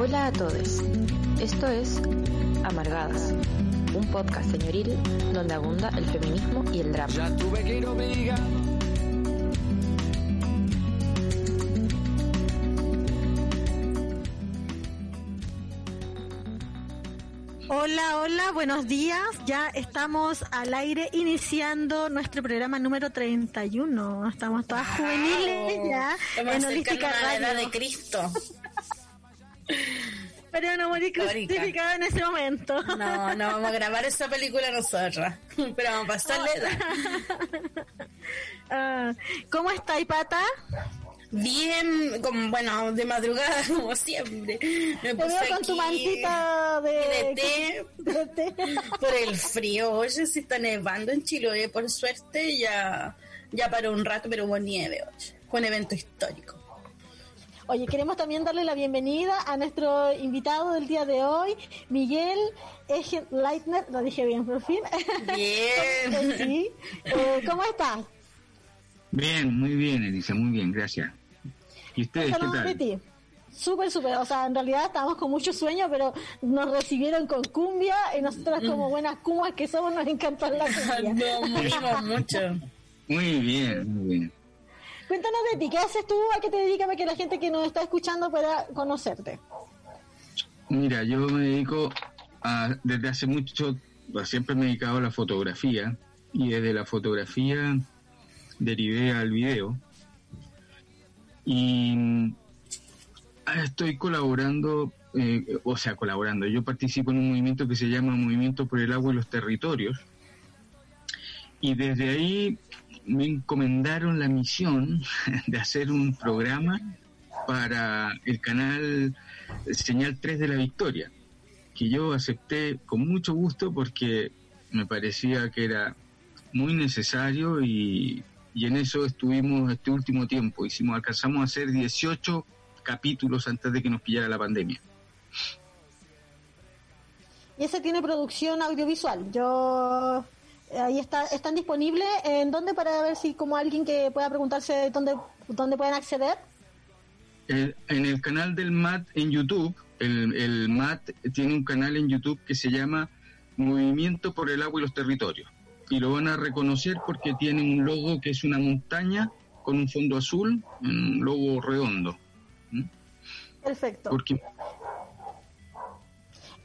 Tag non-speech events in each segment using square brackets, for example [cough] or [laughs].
Hola a todos. Esto es Amargadas, un podcast señoril donde abunda el feminismo y el drama. Ya tuve que ir obligado. Hola, hola, buenos días. Ya estamos al aire iniciando nuestro programa número 31. Estamos todas juveniles ya Estamos en Holística la edad de Cristo. Pero no Histórica. crucificada en ese momento. No, no vamos a grabar esa película nosotros. Pero vamos a pasar la. [laughs] Ah, ¿Cómo está, Pata? Bien, como, bueno, de madrugada, [laughs] como siempre. Me Te puse veo con tu mantita de, de [laughs] té de té. por el frío. Oye, se está nevando en Chiloé, por suerte ya, ya paró un rato, pero hubo nieve hoy. Fue un evento histórico. Oye, queremos también darle la bienvenida a nuestro invitado del día de hoy, Miguel Egen Leitner, lo dije bien por fin. Bien. [laughs] sí. Eh, ¿Cómo estás? Bien, muy bien, Elisa, muy bien, gracias. ¿Y ustedes qué Saludos de tal? ti. Súper, súper. O sea, en realidad estábamos con mucho sueño, pero nos recibieron con cumbia y nosotras como buenas cumas que somos nos encanta la cumbia. [laughs] No mucho. Muy bien, muy bien. Cuéntanos de ti, ¿qué haces tú? ¿A qué te dedicas para que la gente que nos está escuchando pueda conocerte? Mira, yo me dedico a, desde hace mucho, pues, siempre me he dedicado a la fotografía y desde la fotografía derivé al video y mm, estoy colaborando, eh, o sea, colaborando, yo participo en un movimiento que se llama Movimiento por el Agua y los Territorios y desde ahí me encomendaron la misión [laughs] de hacer un programa para el canal Señal 3 de la Victoria, que yo acepté con mucho gusto porque me parecía que era muy necesario y, y en eso estuvimos este último tiempo. Hicimos, alcanzamos a hacer 18 capítulos antes de que nos pillara la pandemia. Y ese tiene producción audiovisual. Yo ahí está, están disponibles en dónde para ver si como alguien que pueda preguntarse dónde dónde pueden acceder. El- en el canal del MAT en YouTube, el, el MAT tiene un canal en YouTube que se llama Movimiento por el Agua y los Territorios. Y lo van a reconocer porque tiene un logo que es una montaña con un fondo azul, un logo redondo. ¿Mm? Perfecto. Porque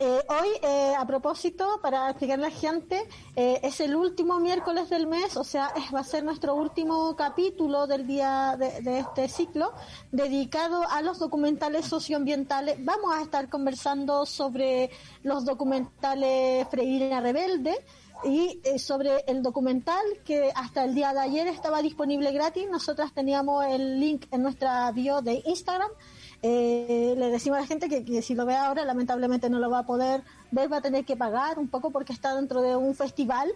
Eh, hoy, eh, a propósito, para explicarle a la gente, eh, es el último miércoles del mes, o sea, es- va a ser nuestro último capítulo del día de, este ciclo, dedicado a los documentales socioambientales. Vamos a estar conversando sobre los documentales Freirina Rebelde y eh, sobre el documental que hasta el día de ayer estaba disponible gratis. Nosotras teníamos el link en nuestra bio de Instagram. Eh, le decimos a la gente que, si lo ve ahora, lamentablemente no lo va a poder ver, va a tener que pagar un poco porque está dentro de un festival.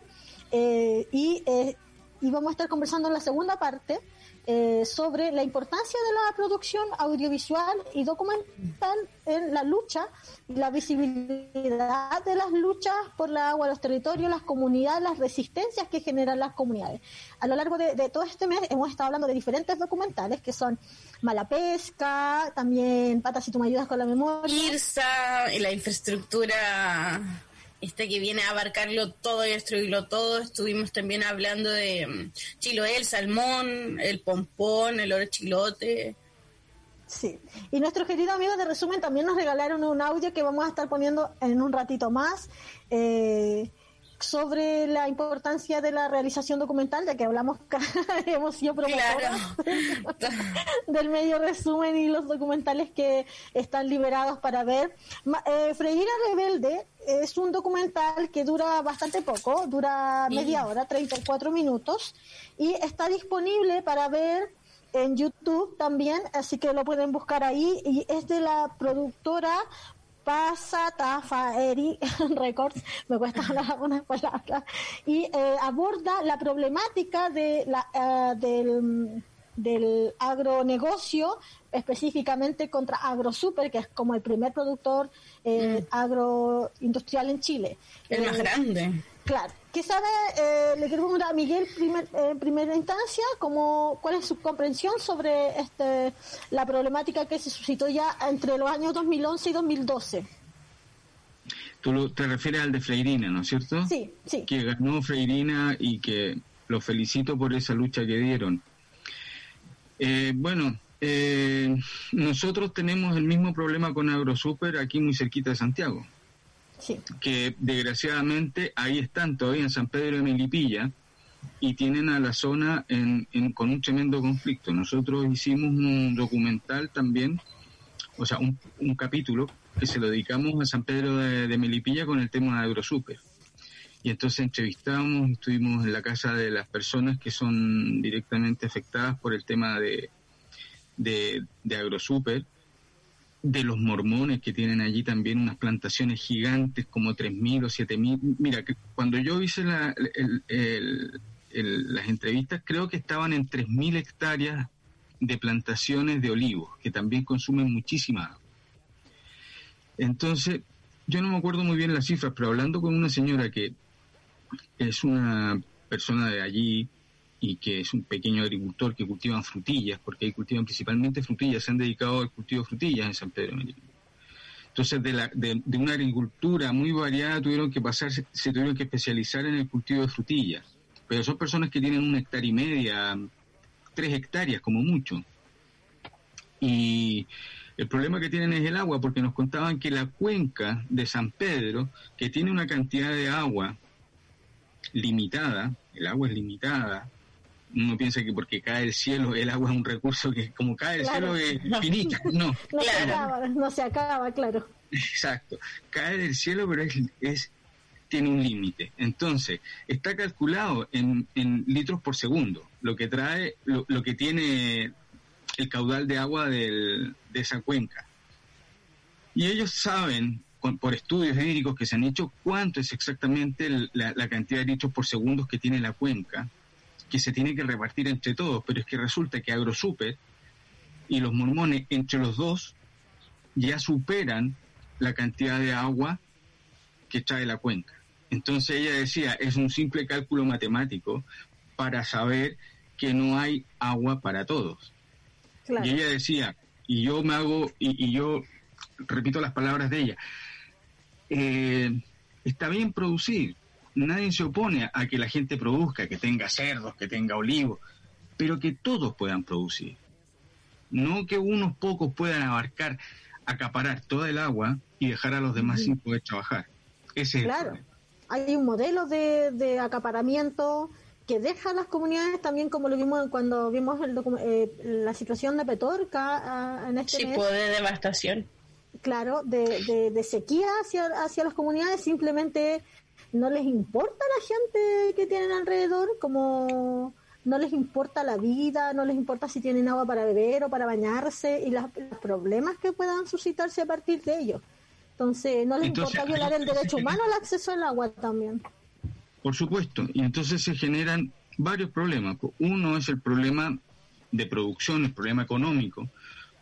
Eh, y, eh, y vamos a estar conversando en la segunda parte eh, sobre la importancia de la producción audiovisual y documental en la lucha y la visibilidad de las luchas por la agua, los territorios, las comunidades, las resistencias que generan las comunidades. A lo largo de, todo este mes hemos estado hablando de diferentes documentales que son Mala Pesca, también Patas si tú me ayudas con la memoria. IRSA, la infraestructura este que viene a abarcarlo todo y destruirlo todo. Estuvimos también hablando de mm, Chiloé, el salmón, el pompón, el oro chilote. Sí. Y nuestros queridos amigos de resumen también nos regalaron un audio que vamos a estar poniendo en un ratito más eh, sobre la importancia de la realización documental, ya que hablamos, [laughs] hemos sido promotoras [laughs] del medio resumen y los documentales que están liberados para ver. Eh, Freira Rebelde es un documental que dura bastante poco, dura media hora, 34 minutos, y está disponible para ver en YouTube también, así que lo pueden buscar ahí, y es de la productora Pasa Tafaeri [laughs] Records, me cuesta [laughs] hablar algunas palabras, y eh, aborda la problemática de la, eh, del, del agronegocio, específicamente contra AgroSuper, que es como el primer productor eh, agroindustrial en Chile. El más Eh, grande. Claro, que ¿qué sabe? Eh, le quiero preguntar a Miguel primer, en primera instancia, cómo, ¿cuál es su comprensión sobre este, la problemática que se suscitó ya entre los años 2011 y 2012? Tú te refieres al de Freirina, ¿no es cierto? Sí, sí. Que ganó Freirina y que lo felicito por esa lucha que dieron. Eh, bueno, eh, nosotros tenemos el mismo problema con AgroSuper aquí muy cerquita de Santiago. Que desgraciadamente ahí están todavía en San Pedro de Melipilla y tienen a la zona en, con un tremendo conflicto. Nosotros hicimos un documental también, o sea, un, capítulo que se lo dedicamos a San Pedro de, Melipilla con el tema de AgroSuper. Y entonces entrevistamos, estuvimos en la casa de las personas que son directamente afectadas por el tema de, de, de AgroSuper, de los mormones que tienen allí también unas plantaciones gigantes como 3.000 o 7.000. Mira, que cuando yo hice la, las entrevistas creo que estaban en 3.000 hectáreas de plantaciones de olivos, que también consumen muchísima agua. Entonces, yo no me acuerdo muy bien las cifras, pero hablando con una señora que es una persona de allí y que es un pequeño agricultor que cultivan frutillas, porque ahí cultivan principalmente frutillas, se han dedicado al cultivo de frutillas en San Pedro de Entonces, de, la, de, una agricultura muy variada, tuvieron que pasar, se, tuvieron que especializar en el cultivo de frutillas. Pero son personas que tienen una hectárea y media, tres hectáreas como mucho. Y el problema que tienen es el agua, porque nos contaban que la cuenca de San Pedro, que tiene una cantidad de agua limitada, el agua es limitada, uno piensa que porque cae el cielo el agua es un recurso que como cae el cielo es [laughs] finito, no. No, se acaba, no se acaba, claro. Exacto, cae del cielo pero es, tiene un límite. Entonces, está calculado en, en, litros por segundo, lo que trae, lo, lo que tiene el caudal de agua del, de esa cuenca. Y ellos saben, por estudios hídricos que se han hecho, cuánto es exactamente la, cantidad de litros por segundo que tiene la cuenca, que se tiene que repartir entre todos, pero es que resulta que AgroSuper y los mormones, entre los dos, ya superan la cantidad de agua que trae la cuenca. Entonces ella decía, es un simple cálculo matemático para saber que no hay agua para todos. Y ella decía, y yo me hago, y, yo repito las palabras de ella, eh, está bien producir, nadie se opone a que la gente produzca, que tenga cerdos, que tenga olivos, pero que todos puedan producir. No que unos pocos puedan abarcar, acaparar toda el agua y dejar a los demás sin poder trabajar. Ese claro. Hay un modelo de, de acaparamiento que deja a las comunidades también como lo vimos cuando vimos el eh, la situación de Petorca ah, en este sí, pues, de devastación claro de, de, sequía hacia, hacia las comunidades simplemente no les importa la gente que tienen alrededor como no les importa la vida, no les importa si tienen agua para beber o para bañarse y los problemas que puedan suscitarse a partir de ello. Entonces, no les importa violar el derecho humano al acceso al agua también. Por supuesto, y entonces se generan varios problemas. Uno es el problema de producción, el problema económico,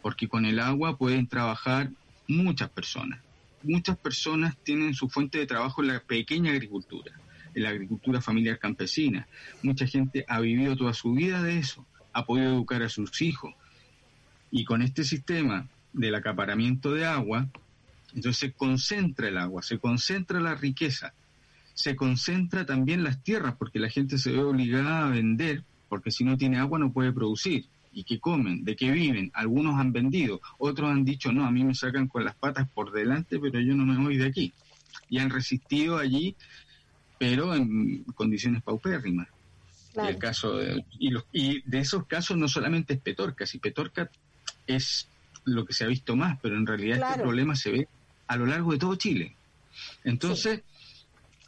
porque con el agua pueden trabajar muchas personas. Muchas personas tienen su fuente de trabajo en la pequeña agricultura, en la agricultura familiar campesina. Mucha gente ha vivido toda su vida de eso, ha podido educar a sus hijos. Y con este sistema del acaparamiento de agua, entonces se concentra el agua, se concentra la riqueza se concentra también las tierras, porque la gente se ve obligada a vender, porque si no tiene agua no puede producir. ¿Y qué comen? ¿De qué viven? Algunos han vendido, otros han dicho, no, a mí me sacan con las patas por delante, pero yo no me voy de aquí. Y han resistido allí, pero en condiciones paupérrimas. el caso de, y, los, y de esos casos no solamente es Petorca, si Petorca es lo que se ha visto más, pero en realidad este problema se ve a lo largo de todo Chile. Entonces,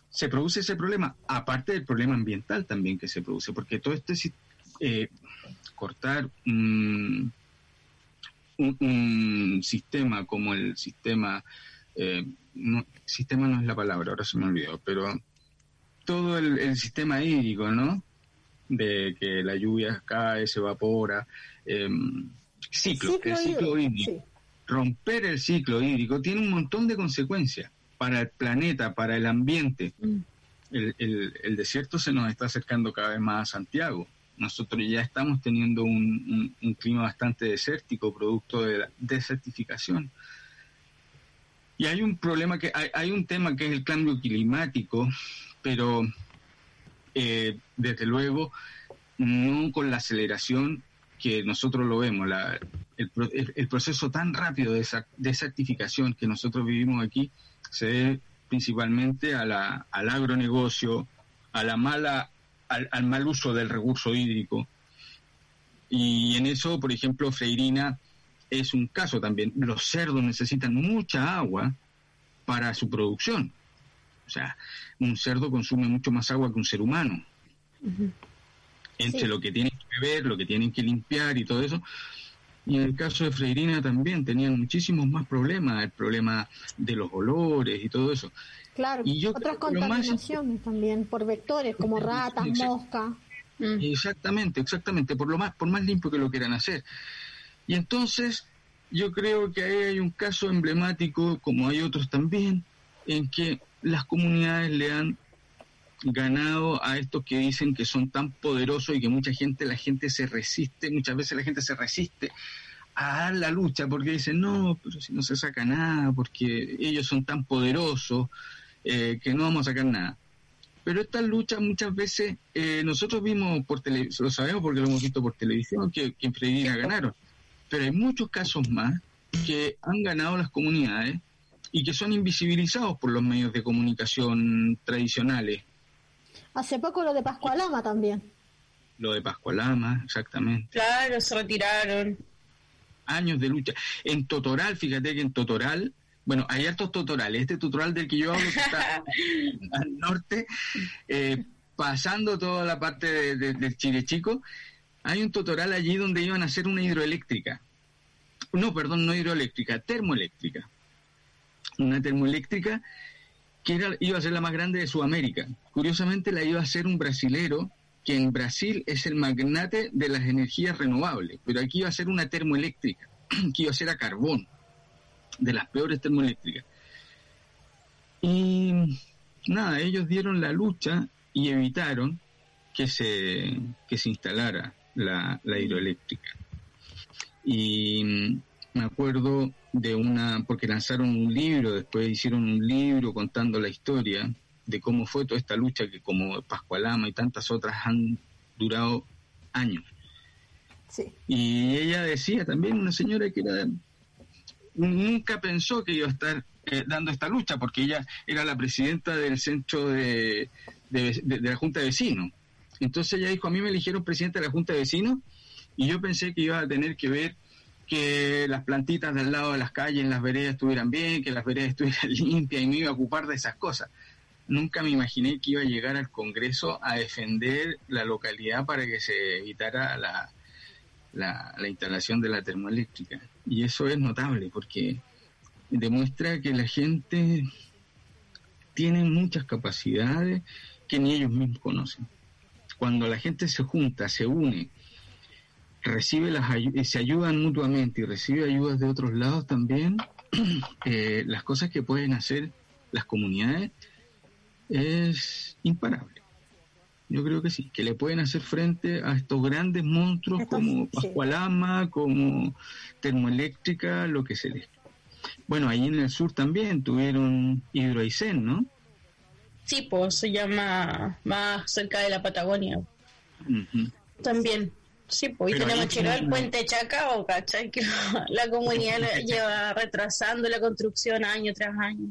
se produce ese problema, aparte del problema ambiental también que se produce, porque todo este eh, cortar un, sistema como el sistema, eh, no, sistema no es la palabra, ahora se me olvidó, pero todo el, sistema hídrico, ¿no? De que la lluvia cae, se evapora, em, ciclo, el ciclo hídrico. Romper el ciclo hídrico tiene un montón de consecuencias para el planeta, para el ambiente. Mm. el, el, desierto se nos está acercando cada vez más a Santiago. Nosotros ya estamos teniendo un, clima bastante desértico, producto de la desertificación. Y hay un problema que hay, un tema que es el cambio climático, pero eh, desde luego no con la aceleración que nosotros lo vemos, el, proceso tan rápido de desertificación que nosotros vivimos aquí se debe principalmente a la, al agronegocio, a la mala, al, mal uso del recurso hídrico. Y en eso, por ejemplo, Freirina es un caso también. Los cerdos necesitan mucha agua para su producción. O sea, un cerdo consume mucho más agua que un ser humano. Entre lo que tienen que beber, lo que tienen que limpiar y todo eso. Y en el caso de Freirina también tenían muchísimos más problemas, el problema de los olores y todo eso. Claro, y otras contaminaciones también por vectores como ratas, moscas. Mm. Exactamente, exactamente, por lo más, por más limpio que lo quieran hacer. Y entonces yo creo que ahí hay un caso emblemático, como hay otros también, en que las comunidades le han ganado a estos que dicen que son tan poderosos y que mucha gente, la gente se resiste, muchas veces la gente se resiste a dar la lucha porque dicen, no, pero si no se saca nada, porque ellos son tan poderosos eh, que no vamos a sacar nada. Pero estas luchas muchas veces, eh, nosotros vimos por televisión, lo sabemos porque lo hemos visto por televisión, que, que en ganaron. Pero hay muchos casos más que han ganado las comunidades y que son invisibilizados por los medios de comunicación tradicionales. Hace poco lo de Pascualama también. Lo de Pascualama, exactamente. Claro, se retiraron. Años de lucha. En Totoral, fíjate que en Totoral, bueno, hay altos totorales. Este totoral del que yo hablo que está [laughs] al norte, eh, pasando toda la parte de, del Chile Chico, hay un totoral allí donde iban a hacer una hidroeléctrica. No, perdón, no hidroeléctrica, termoeléctrica. Una termoeléctrica que iba a ser la más grande de Sudamérica. Curiosamente la iba a ser un brasilero que en Brasil es el magnate de las energías renovables, pero aquí iba a ser una termoeléctrica, [clears throat] que iba a ser a carbón, de las peores termoeléctricas. Y nada, ellos dieron la lucha y evitaron que se, que se instalara la, la hidroeléctrica. Y me acuerdo de una, porque lanzaron un libro, después hicieron un libro contando la historia de cómo fue toda esta lucha que como Pascualama y tantas otras han durado años. Y ella decía también, una señora que era nunca pensó que iba a estar eh, dando esta lucha, porque ella era la presidenta del centro de, de, de, la Junta de Vecinos. Entonces ella dijo, a mí me eligieron presidenta de la Junta de Vecinos y yo pensé que iba a tener que ver que las plantitas del lado de las calles, en las veredas estuvieran bien, que las veredas [laughs] estuvieran limpias y me iba a ocupar de esas cosas. Nunca me imaginé que iba a llegar al Congreso a defender la localidad para que se evitara la, la, instalación de la termoeléctrica. Y eso es notable porque demuestra que la gente tiene muchas capacidades que ni ellos mismos conocen. Cuando la gente se junta, se une, recibe las se ayudan mutuamente y recibe ayudas de otros lados también, [clears throat] eh, las cosas que pueden hacer las comunidades es imparable. Yo creo que sí, que le pueden hacer frente a estos grandes monstruos como Pascualama, como Termoeléctrica, lo que se les. Bueno, ahí en el sur también tuvieron Hidroaicén, ¿no? Sí, pues se llama más cerca de la Patagonia. También. Sí, pues y tenemos que el puente Chacao, ¿cachai? Que [laughs] la comunidad lleva retrasando la construcción año tras año.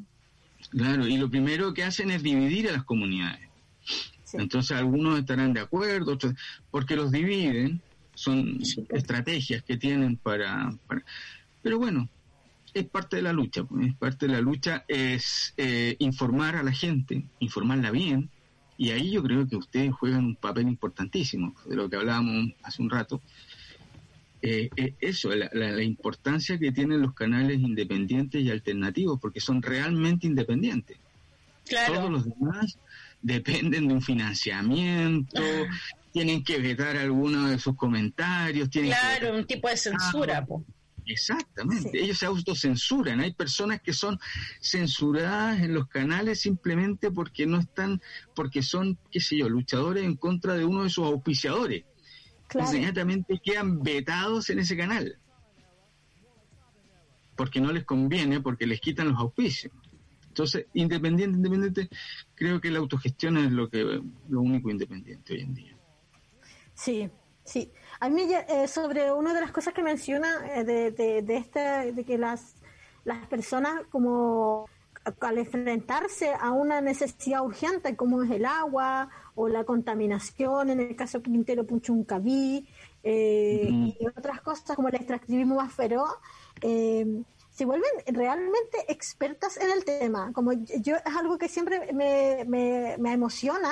Claro, y lo primero que hacen es dividir a las comunidades. Entonces algunos estarán de acuerdo, otros, porque los dividen, son pues. estrategias que tienen para, Pero bueno, es parte de la lucha, pues, es parte de la lucha, es eh, informar a la gente, informarla bien, y ahí yo creo que ustedes juegan un papel importantísimo, de lo que hablábamos hace un rato. Eh, eh, eso, la, importancia que tienen los canales independientes y alternativos, porque son realmente independientes. Todos los demás dependen de un financiamiento, tienen que vetar algunos de sus comentarios. Tienen claro, un tipo de censura. Exactamente, ellos se autocensuran. Hay personas que son censuradas en los canales simplemente porque no están, porque son, qué sé yo, luchadores en contra de uno de sus auspiciadores. Claro. Inmediatamente quedan vetados en ese canal. Porque no les conviene, porque les quitan los auspicios. Entonces, independiente, independiente, creo que la autogestión es lo que lo único independiente hoy en día. Sí, sí. A mí, eh, sobre una de las cosas que menciona eh, de, de, de, este, de que las, las personas, como al enfrentarse a una necesidad urgente, como es el agua o la contaminación, en el caso Quintero Punchuncaví, eh, y otras cosas como el extractivismo más feroz, eh, se vuelven realmente expertas en el tema. Como yo es algo que siempre me, me, me emociona,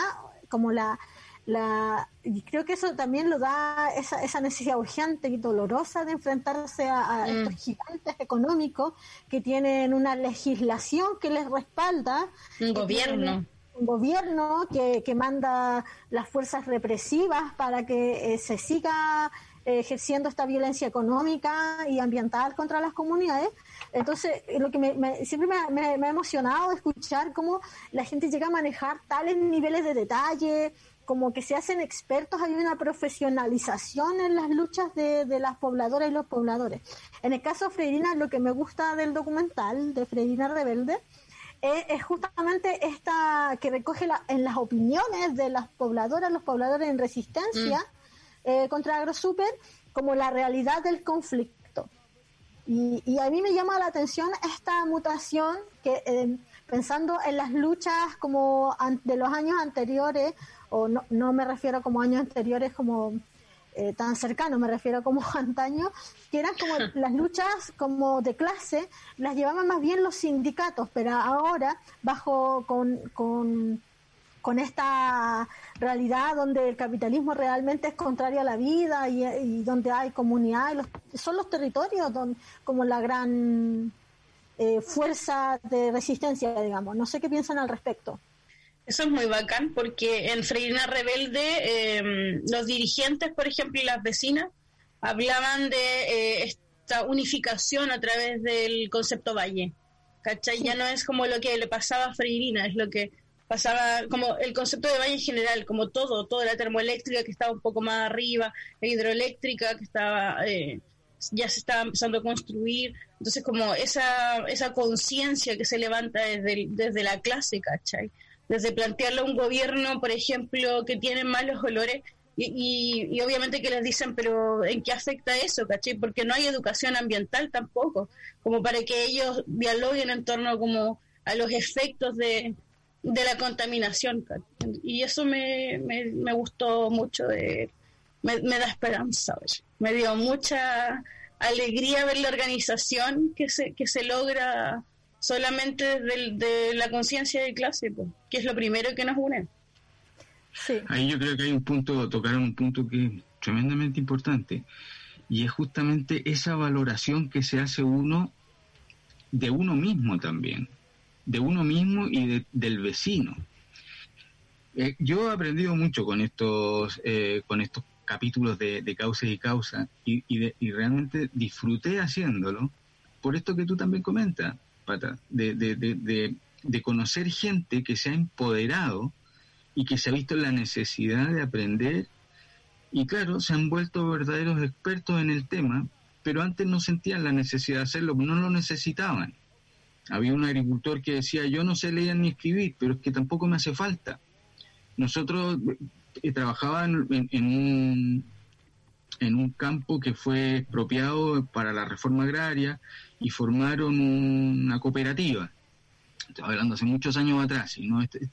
como la, la y creo que eso también lo da esa, esa necesidad urgente y dolorosa de enfrentarse a, mm. estos gigantes económicos que tienen una legislación que les respalda un gobierno un gobierno que, que manda las fuerzas represivas para que eh, se siga ejerciendo esta violencia económica y ambiental contra las comunidades. Entonces, lo que me, siempre me, me, ha emocionado escuchar cómo la gente llega a manejar tales niveles de detalle, como que se hacen expertos, hay una profesionalización en las luchas de, de las pobladoras y los pobladores. En el caso de Freirina, lo que me gusta del documental de Freirina Rebelde es, esta que recoge en las opiniones de las pobladoras, los pobladores en resistencia mm. eh, contra AgroSuper, como la realidad del conflicto. Y, y, a mí me llama la atención esta mutación que, eh, pensando en las luchas como de los años anteriores, o no, no me refiero como años anteriores como eh, tan cercanos, me refiero como [laughs] antaño, que eran como [laughs] las luchas como de clase, las llevaban más bien los sindicatos, pero ahora bajo con, con, con esta realidad donde el capitalismo realmente es contrario a la vida y, donde hay comunidad, son los territorios donde, como la gran eh, fuerza de resistencia, digamos. No sé qué piensan al respecto. Eso es muy bacán porque en Freirina Rebelde em, los dirigentes, por ejemplo, y las vecinas hablaban de eh, esta unificación a través del concepto valle. ¿Cachai? Ya no es como lo que le pasaba a Freirina, es lo que pasaba como el concepto de valle en general, como todo, toda la termoeléctrica que estaba un poco más arriba, la hidroeléctrica que estaba... Eh, ya se estaba empezando a construir, entonces como esa, esa conciencia que se levanta desde, desde la clase, ¿cachai? Desde plantearle a un gobierno, por ejemplo, que tiene malos olores, y, y, obviamente que les dicen, pero ¿en qué afecta eso? ¿caché? Porque no hay educación ambiental tampoco, como para que ellos dialoguen en torno como a los efectos de, de la contaminación. Y eso me, me, gustó mucho, de, me, me da esperanza, me dio mucha alegría ver la organización que se, que se logra solamente de, la conciencia de clase, que es lo primero que nos une. Ahí yo creo que hay un punto, tocaron un punto que es tremendamente importante, y es justamente esa valoración que se hace uno de uno mismo también, de uno mismo y del vecino. Eh, yo he aprendido mucho con estos, eh, con estos capítulos de, de causa y causa y, y realmente disfruté haciéndolo por esto que tú también comentas, Pata, de, de, de, de, conocer gente que se ha empoderado y que se ha visto la necesidad de aprender y claro, se han vuelto verdaderos expertos en el tema, pero antes no sentían la necesidad de hacerlo, no lo necesitaban. Había un agricultor que decía, yo no sé leer ni escribir, pero es que tampoco me hace falta. Nosotros eh, trabajábamos en, en, un, en un campo que fue expropiado para la reforma agraria y formaron una cooperativa. Estaba hablando hace muchos años atrás. ¿no? Este,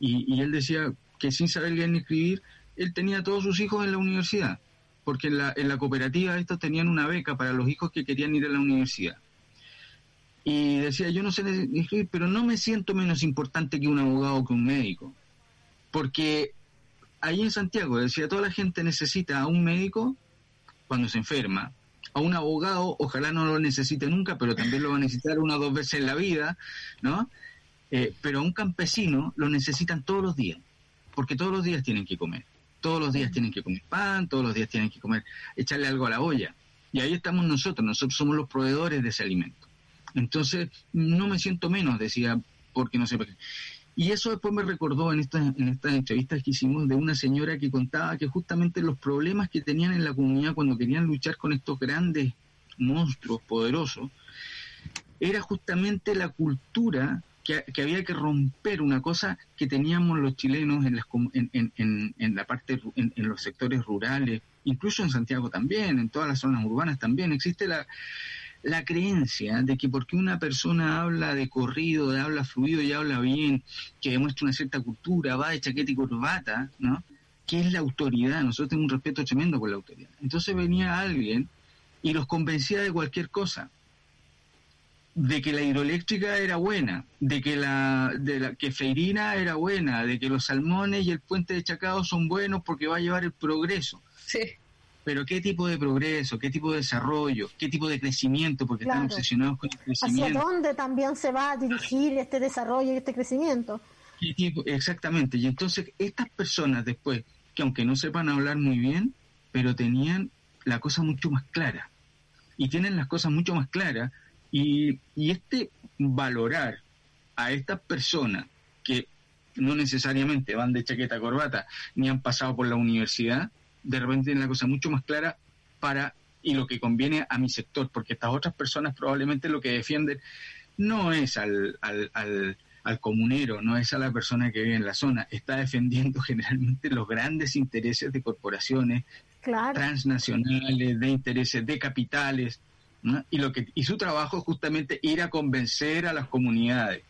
y, y, él decía que sin saber leer ni escribir, él tenía a todos sus hijos en la universidad, porque en la, en la cooperativa estos tenían una beca para los hijos que querían ir a la universidad. Y decía, yo no sé escribir, pero no me siento menos importante que un abogado o que un médico. Porque ahí en Santiago, decía, toda la gente necesita a un médico cuando se enferma, a un abogado, ojalá no lo necesite nunca, pero también lo va a necesitar una o dos veces en la vida, ¿no? Eh, pero a un campesino lo necesitan todos los días, porque todos los días tienen que comer, todos los días tienen que comer pan, todos los días tienen que comer, echarle algo a la olla. Y ahí estamos nosotros, nosotros somos los proveedores de ese alimento. Entonces, no me siento menos, decía, porque no sé qué. Y eso después me recordó en estas, en estas entrevistas que hicimos de una señora que contaba que justamente los problemas que tenían en la comunidad cuando querían luchar con estos grandes monstruos poderosos, era justamente la cultura que, había que romper, una cosa que teníamos los chilenos en, las, en, en, en la parte, en, los sectores rurales, incluso en Santiago también, en todas las zonas urbanas también, existe la, la creencia de que porque una persona habla de corrido, de habla fluido y habla bien, que demuestra una cierta cultura, va de chaqueta y corbata, ¿no? que es la autoridad. Nosotros tenemos un respeto tremendo por la autoridad. Entonces venía alguien y los convencía de cualquier cosa. De que la hidroeléctrica era buena, de que la, de la que Feirina era buena, de que los salmones y el puente de Chacao son buenos porque va a llevar el progreso. Sí pero qué tipo de progreso, qué tipo de desarrollo, qué tipo de crecimiento, porque están obsesionados con el crecimiento. ¿Hacia dónde también se va a dirigir este desarrollo y este crecimiento? Exactamente, y entonces estas personas después, que aunque no sepan hablar muy bien, pero tenían la cosa mucho más clara, y tienen las cosas mucho más claras, y, y este valorar a estas personas que no necesariamente van de chaqueta corbata, ni han pasado por la universidad, de repente tiene la cosa mucho más clara para y lo que conviene a mi sector, porque estas otras personas probablemente lo que defienden no es al, al, al, comunero, no es a la persona que vive en la zona, está defendiendo [laughs] generalmente los grandes intereses de corporaciones transnacionales, de intereses de capitales, y lo que y su trabajo es justamente ir a convencer a las comunidades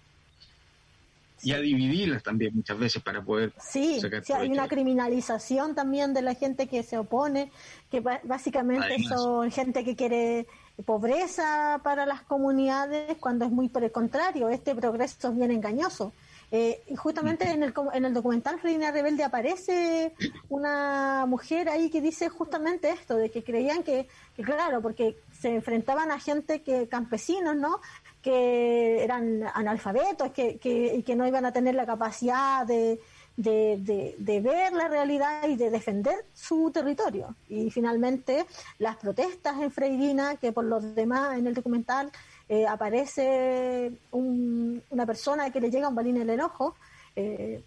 y a dividirlas también muchas veces para poder sí, sí hay una criminalización también de la gente que se opone que básicamente son gente que quiere pobreza para las comunidades cuando es muy por el contrario este progreso es bien engañoso. Eh, y justamente en el, en el documental Reina Rebelde aparece una mujer ahí que dice justamente esto, de que creían que, que claro, porque se enfrentaban a gente que campesinos, ¿no? Que eran analfabetos que, que, y que no iban a tener la capacidad de, de, de, ver la realidad y de defender su territorio. Y finalmente las protestas en Freirina, que por los demás en el documental eh, aparece una persona que le llega un balín en el ojo, eh,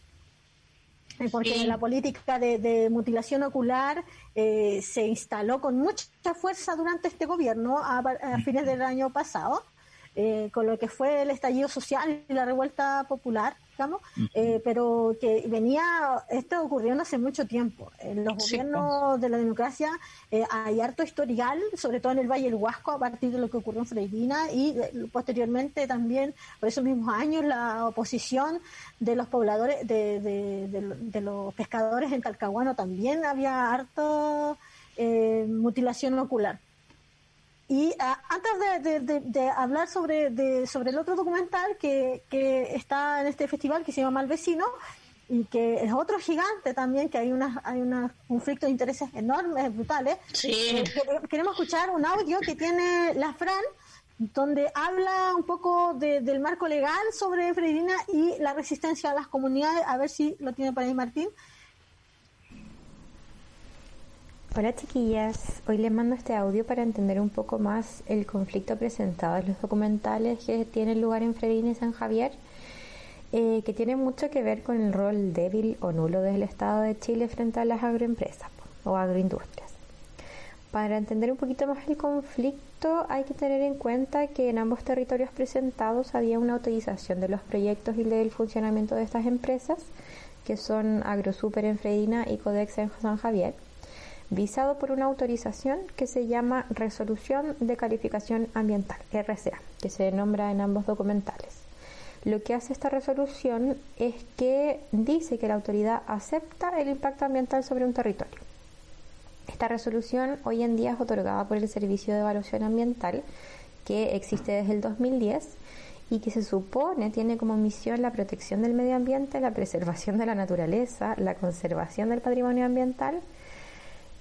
porque la política de, mutilación ocular eh, se instaló con mucha fuerza durante este gobierno a fines del año pasado eh, con lo que fue el estallido social y la revuelta popular, digamos, eh, pero que venía, esto ocurrió hace mucho tiempo. En los gobiernos de la democracia eh, hay harto historial, sobre todo en el Valle del Huasco, a partir de lo que ocurrió en Freirina y posteriormente también, por esos mismos años, la oposición de los pobladores, de, de los pescadores en Talcahuano también había harto mutilación ocular. Y ah, antes de, hablar sobre, sobre el otro documental que, que está en este festival que se llama Malvecino, y que es otro gigante también, que hay unas hay unos conflictos de intereses enormes, brutales. Sí. Eh, queremos escuchar un audio que tiene la Fran, donde habla un poco del marco legal sobre Freirina y la resistencia a las comunidades. A ver si lo tiene por ahí Martín. Hola chiquillas, hoy les mando este audio para entender un poco más el conflicto presentado en los documentales que tienen lugar en Fredina y San Javier, eh, que tiene mucho que ver con el rol débil o nulo del Estado de Chile frente a las agroempresas o agroindustrias. Para entender un poquito más el conflicto hay que tener en cuenta que en ambos territorios presentados había una autorización de los proyectos y del funcionamiento de estas empresas, que son AgroSuper en Fredina y Codex en San Javier visado por una autorización que se llama Resolución de Calificación Ambiental, RCA, que se nombra en ambos documentales. Lo que hace esta resolución es que dice que la autoridad acepta el impacto ambiental sobre un territorio. Esta resolución hoy en día es otorgada por el Servicio de Evaluación Ambiental, que existe desde el 2010 y que se supone tiene como misión la protección del medio ambiente, la preservación de la naturaleza, la conservación del patrimonio ambiental,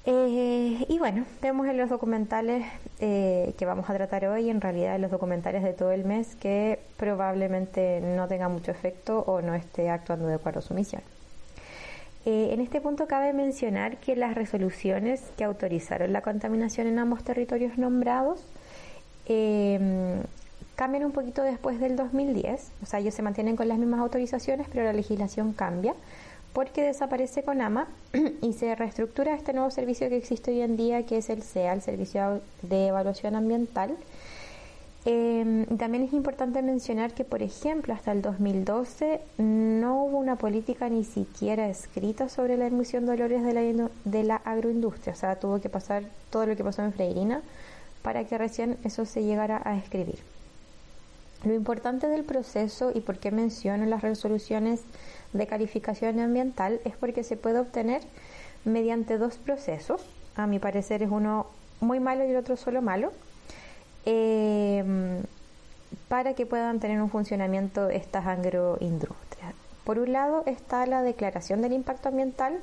eh, y bueno, vemos en los documentales eh, que vamos a tratar hoy, en realidad en los documentales de todo el mes, que probablemente no tenga mucho efecto o no esté actuando de acuerdo a su misión. Eh, en este punto cabe mencionar que las resoluciones que autorizaron la contaminación en ambos territorios nombrados eh, cambian un poquito después del 2010, o sea, ellos se mantienen con las mismas autorizaciones, pero la legislación cambia porque desaparece CONAMA [clears throat] y se reestructura este nuevo servicio que existe hoy en día, que es el CEA, el Servicio de Evaluación Ambiental. Eh, también es importante mencionar que, por ejemplo, hasta el 2012 no hubo una política ni siquiera escrita sobre la emisión de olores de la, de la agroindustria, o sea, tuvo que pasar todo lo que pasó en Freirina para que recién eso se llegara a escribir. Lo importante del proceso y por qué menciono las resoluciones de calificación ambiental es porque se puede obtener mediante dos procesos. A mi parecer es uno muy malo y el otro solo malo. Em, para que puedan tener un funcionamiento estas agroindustrias. Por un lado está la declaración del impacto ambiental,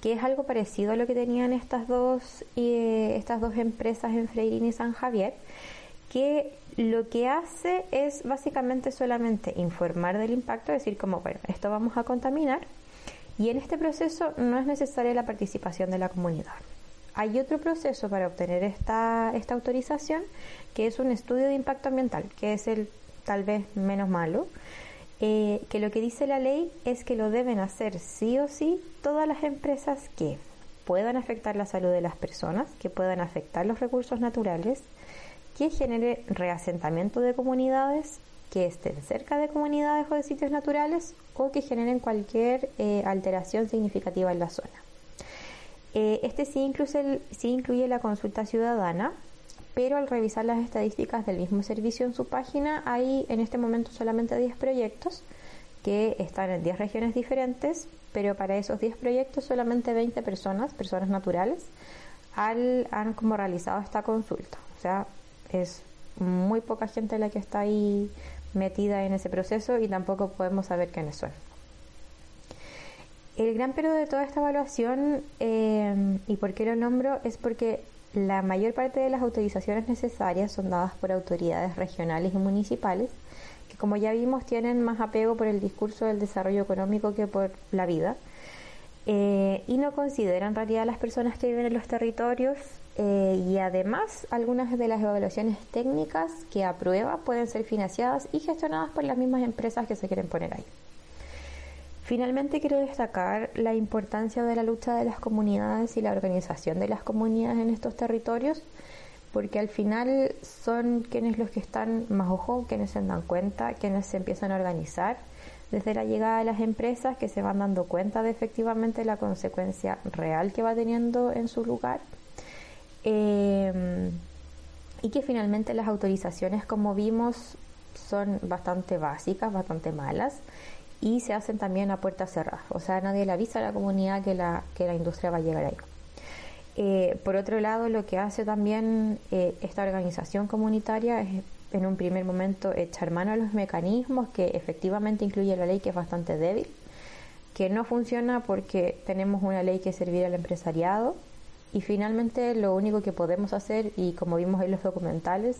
que es algo parecido a lo que tenían estas dos, eh, estas dos empresas en Freirín y San Javier, que lo que hace es básicamente solamente informar del impacto, decir como, bueno, esto vamos a contaminar y en este proceso no es necesaria la participación de la comunidad. Hay otro proceso para obtener esta, esta autorización que es un estudio de impacto ambiental, que es el tal vez menos malo, eh, que lo que dice la ley es que lo deben hacer sí o sí todas las empresas que puedan afectar la salud de las personas, que puedan afectar los recursos naturales, que genere reasentamiento de comunidades, que estén cerca de comunidades o de sitios naturales o que generen cualquier eh, alteración significativa en la zona. Eh, este sí incluye, la consulta ciudadana, pero al revisar las estadísticas del mismo servicio en su página hay en este momento solamente 10 proyectos que están en 10 regiones diferentes, pero para esos 10 proyectos solamente 20 personas, personas naturales, han como realizado esta consulta. O sea, es muy poca gente la que está ahí metida en ese proceso y tampoco podemos saber quiénes son. El gran pero de toda esta evaluación, eh, y por qué lo nombro, es porque la mayor parte de las autorizaciones necesarias son dadas por autoridades regionales y municipales, que como ya vimos tienen más apego por el discurso del desarrollo económico que por la vida, eh, y no consideran en realidad a las personas que viven en los territorios eh, y además algunas de las evaluaciones técnicas que aprueba pueden ser financiadas y gestionadas por las mismas empresas que se quieren poner ahí. Finalmente quiero destacar la importancia de la lucha de las comunidades y la organización de las comunidades en estos territorios, porque al final son quienes los que están más ojo, quienes se dan cuenta, quienes se empiezan a organizar desde la llegada de las empresas que se van dando cuenta de efectivamente la consecuencia real que va teniendo en su lugar eh, y que finalmente las autorizaciones, como vimos, son bastante básicas, bastante malas y se hacen también a puertas cerradas. O sea, nadie le avisa a la comunidad que la, que la industria va a llegar ahí. Eh, por otro lado, lo que hace también eh, esta organización comunitaria es en un primer momento echar mano a los mecanismos que efectivamente incluye la ley que es bastante débil, que no funciona porque tenemos una ley que servir al empresariado y finalmente lo único que podemos hacer, y como vimos en los documentales,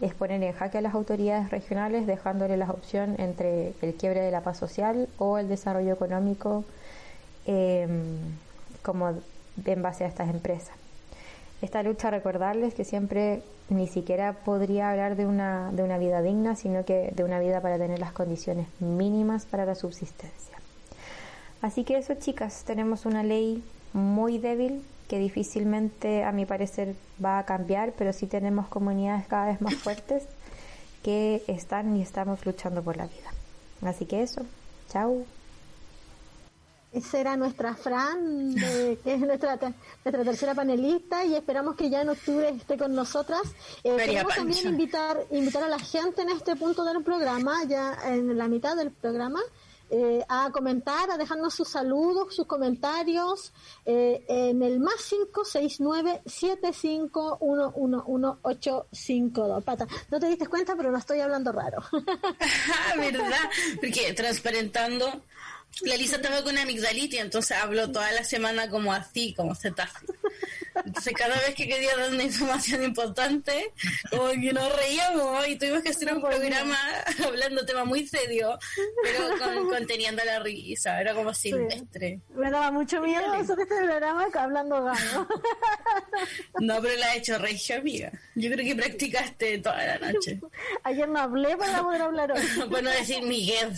es poner en jaque a las autoridades regionales dejándole la opción entre el quiebre de la paz social o el desarrollo económico em, como en base a estas empresas. Esta lucha, recordarles que siempre ni siquiera podría hablar de una, de una vida digna, sino que de una vida para tener las condiciones mínimas para la subsistencia. Así que eso, chicas, tenemos una ley muy débil que difícilmente, a mi parecer, va a cambiar, pero sí tenemos comunidades cada vez más fuertes que están y estamos luchando por la vida. Así que eso, chao. Esa era nuestra Fran, que es nuestra, nuestra tercera panelista y esperamos que ya en octubre esté con nosotras. Eh, queremos también invitar, invitar a la gente en este punto del programa, ya en la mitad del programa, eh, a comentar, a dejarnos sus saludos, sus comentarios eh, en el más 569 7511182 Pata, no te diste cuenta, pero no estoy hablando raro. [laughs] ¿Verdad? Porque transparentando la Lisa estaba con amigdalitis, entonces habló toda la semana como así, como cetáceo. Entonces cada vez que quería dar una información importante, como que nos reíamos y tuvimos que hacer un programa [laughs] hablando tema muy serio, pero conteniendo la risa, era como silvestre. Me daba mucho miedo eso que este programa hablando gano. [laughs] No, pero la he hecho regio, amiga. Yo creo que practicaste toda la noche. Ayer no hablé para poder hablar hoy. [laughs] Bueno, decir Miguel.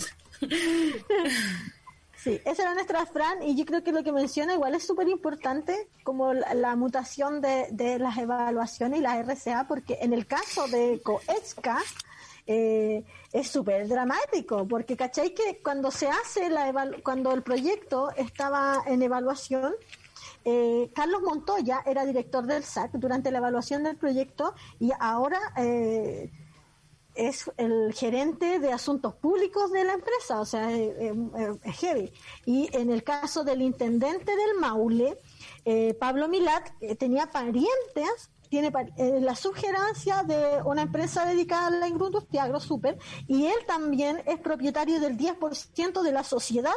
Sí, esa era nuestra Fran y yo creo que lo que menciona igual es súper importante como la, mutación de, las evaluaciones y la RCA porque en el caso de Coesca eh, es súper dramático porque cachai que cuando se hace la cuando el proyecto estaba en evaluación eh, Carlos Montoya era director del SAC durante la evaluación del proyecto y ahora eh, es el gerente de asuntos públicos de la empresa, o sea, es, heavy. Y en el caso del intendente del Maule, eh, Pablo Milat, eh, tenía parientes, tiene eh, la sugerencia de una empresa dedicada a la industria AgroSuper, y él también es propietario del 10% de la sociedad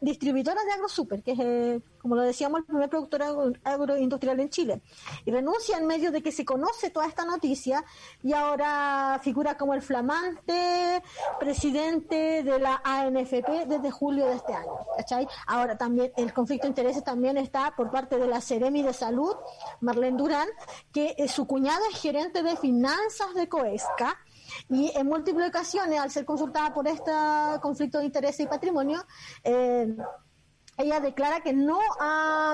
distribuidora de AgroSuper, que es, eh, como lo decíamos, el primer productor agroindustrial en Chile. Y renuncia en medio de que se conoce toda esta noticia y ahora figura como el flamante presidente de la ANFP desde julio de este año. ¿cachai? Ahora también el conflicto de intereses también está por parte de la Ceremi de Salud, Marlene Durán, que eh, su cuñada es gerente de finanzas de Coesca y en múltiples ocasiones, al ser consultada por este conflicto de interés y patrimonio, eh, ella declara que no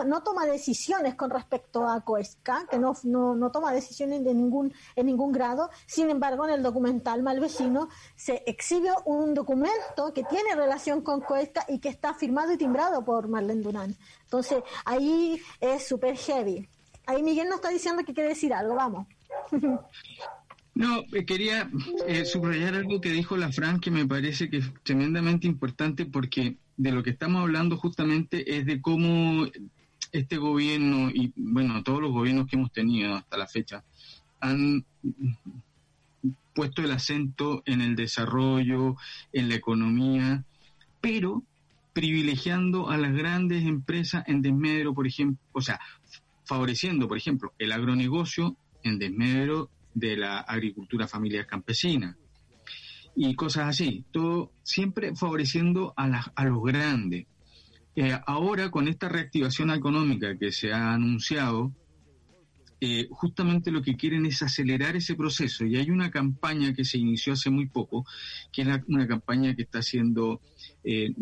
no toma decisiones con respecto a Coesca, que no, no, toma decisiones de ningún, en ningún grado. Sin embargo, en el documental Malvecino se exhibe un documento que tiene relación con Coesca y que está firmado y timbrado por Marlene Durán. Entonces, ahí es súper heavy. Ahí Miguel nos está diciendo que quiere decir algo, vamos. [laughs] No, quería eh, subrayar algo que dijo la Fran que me parece que es tremendamente importante porque de lo que estamos hablando justamente es de cómo este gobierno y bueno, todos los gobiernos que hemos tenido hasta la fecha han puesto el acento en el desarrollo, en la economía, pero privilegiando a las grandes empresas en desmedro, por ejemplo, o sea, favoreciendo, por ejemplo, el agronegocio en desmedro de la agricultura familiar campesina. Y cosas así, todo siempre favoreciendo a, a los grandes. Eh, ahora con esta reactivación económica que se ha anunciado, eh, justamente lo que quieren es acelerar ese proceso. Y hay una campaña que se inició hace muy poco, que es una campaña que está haciendo eh,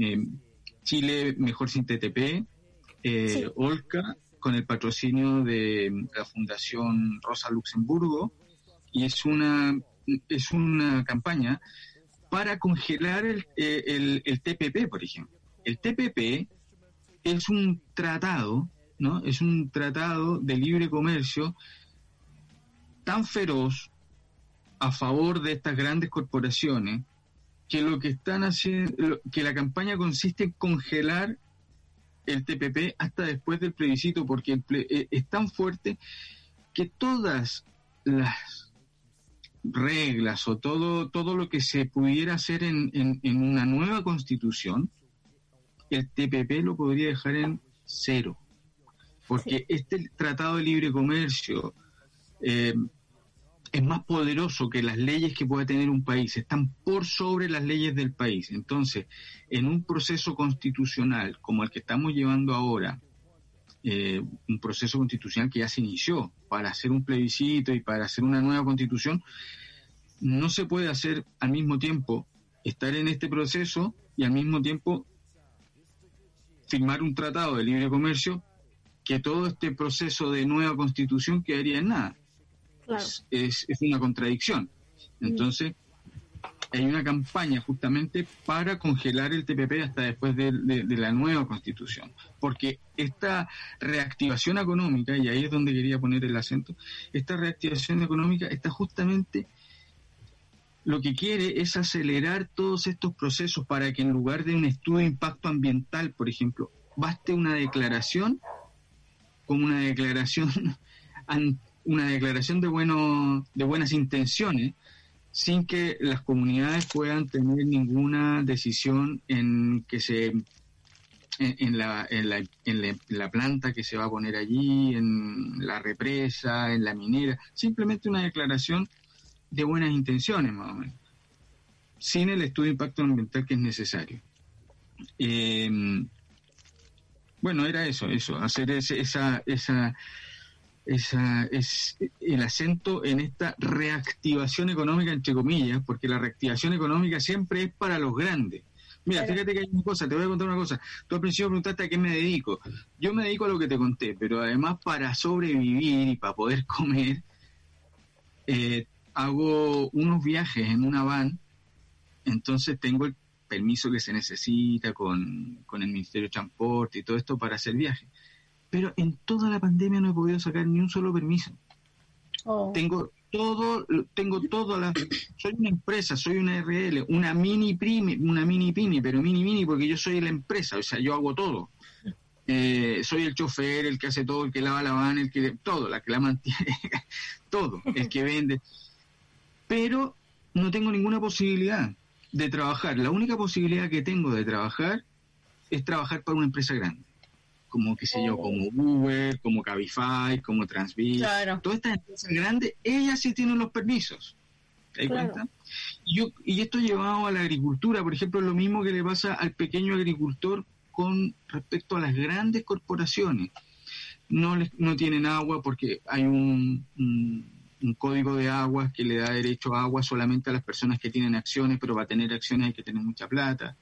Chile Mejor Sin TTP, Olca, con el patrocinio de la Fundación Rosa Luxemburgo, y es una, es una campaña para congelar el, el, el TPP, por ejemplo. El TPP es un tratado, ¿no? Es un tratado de libre comercio tan feroz a favor de estas grandes corporaciones que lo que están haciendo, que la campaña consiste en congelar el TPP hasta después del plebiscito, porque eh, es tan fuerte que todas las reglas o todo, todo lo que se pudiera hacer en, en, una nueva constitución, el TPP lo podría dejar en cero. Porque este tratado de libre comercio eh, es más poderoso que las leyes que pueda tener un país, están por sobre las leyes del país. Entonces, en un proceso constitucional como el que estamos llevando ahora, eh, un proceso constitucional que ya se inició para hacer un plebiscito y para hacer una nueva constitución, no se puede hacer al mismo tiempo estar en este proceso y al mismo tiempo firmar un tratado de libre comercio que todo este proceso de nueva constitución quedaría en nada. Es, una contradicción. Entonces, hay una campaña justamente para congelar el TPP hasta después de, la nueva constitución, porque esta reactivación económica, y ahí es donde quería poner el acento, esta reactivación económica está justamente lo que quiere es acelerar todos estos procesos para que en lugar de un estudio de impacto ambiental, por ejemplo, baste una declaración como una declaración [laughs] una declaración de bueno, de buenas intenciones sin que las comunidades puedan tener ninguna decisión en que se en, la, en, la, en, la, planta que se va a poner allí, en la represa, en la minera, simplemente una declaración de buenas intenciones, más o menos, sin el estudio de impacto ambiental que es necesario. Em, bueno, era eso, eso, hacer ese, esa, esa, esa, es el acento en esta reactivación económica, entre comillas, porque la reactivación económica siempre es para los grandes Mira, fíjate que hay una cosa, te voy a contar una cosa. Tú al principio preguntaste a qué me dedico. Yo me dedico a lo que te conté, pero además para sobrevivir y para poder comer, eh, hago unos viajes en una van, entonces tengo el permiso que se necesita con, con el Ministerio de Transporte y todo esto para hacer viajes. Pero en toda la pandemia no he podido sacar ni un solo permiso. Oh. Tengo todo, tengo todo, la, soy una empresa, soy una RL, una mini primi, una mini pini, pero mini mini porque yo soy la empresa, o sea, yo hago todo. Eh, soy el chofer, el que hace todo, el que lava la van, el que todo, la que la mantiene, [laughs] todo, el que vende. Pero no tengo ninguna posibilidad de trabajar. La única posibilidad que tengo de trabajar es trabajar para una empresa grande como qué sé yo, como Uber, como Cabify, como Transbit, todas estas empresas grandes, ellas sí tienen los permisos. ¿Te das cuenta? Y, yo, y esto llevado a la agricultura, por ejemplo, es lo mismo que le pasa al pequeño agricultor con respecto a las grandes corporaciones. No, les, no tienen agua porque hay un, un código de aguas que le da derecho a agua solamente a las personas que tienen acciones, pero para tener acciones hay que tener mucha plata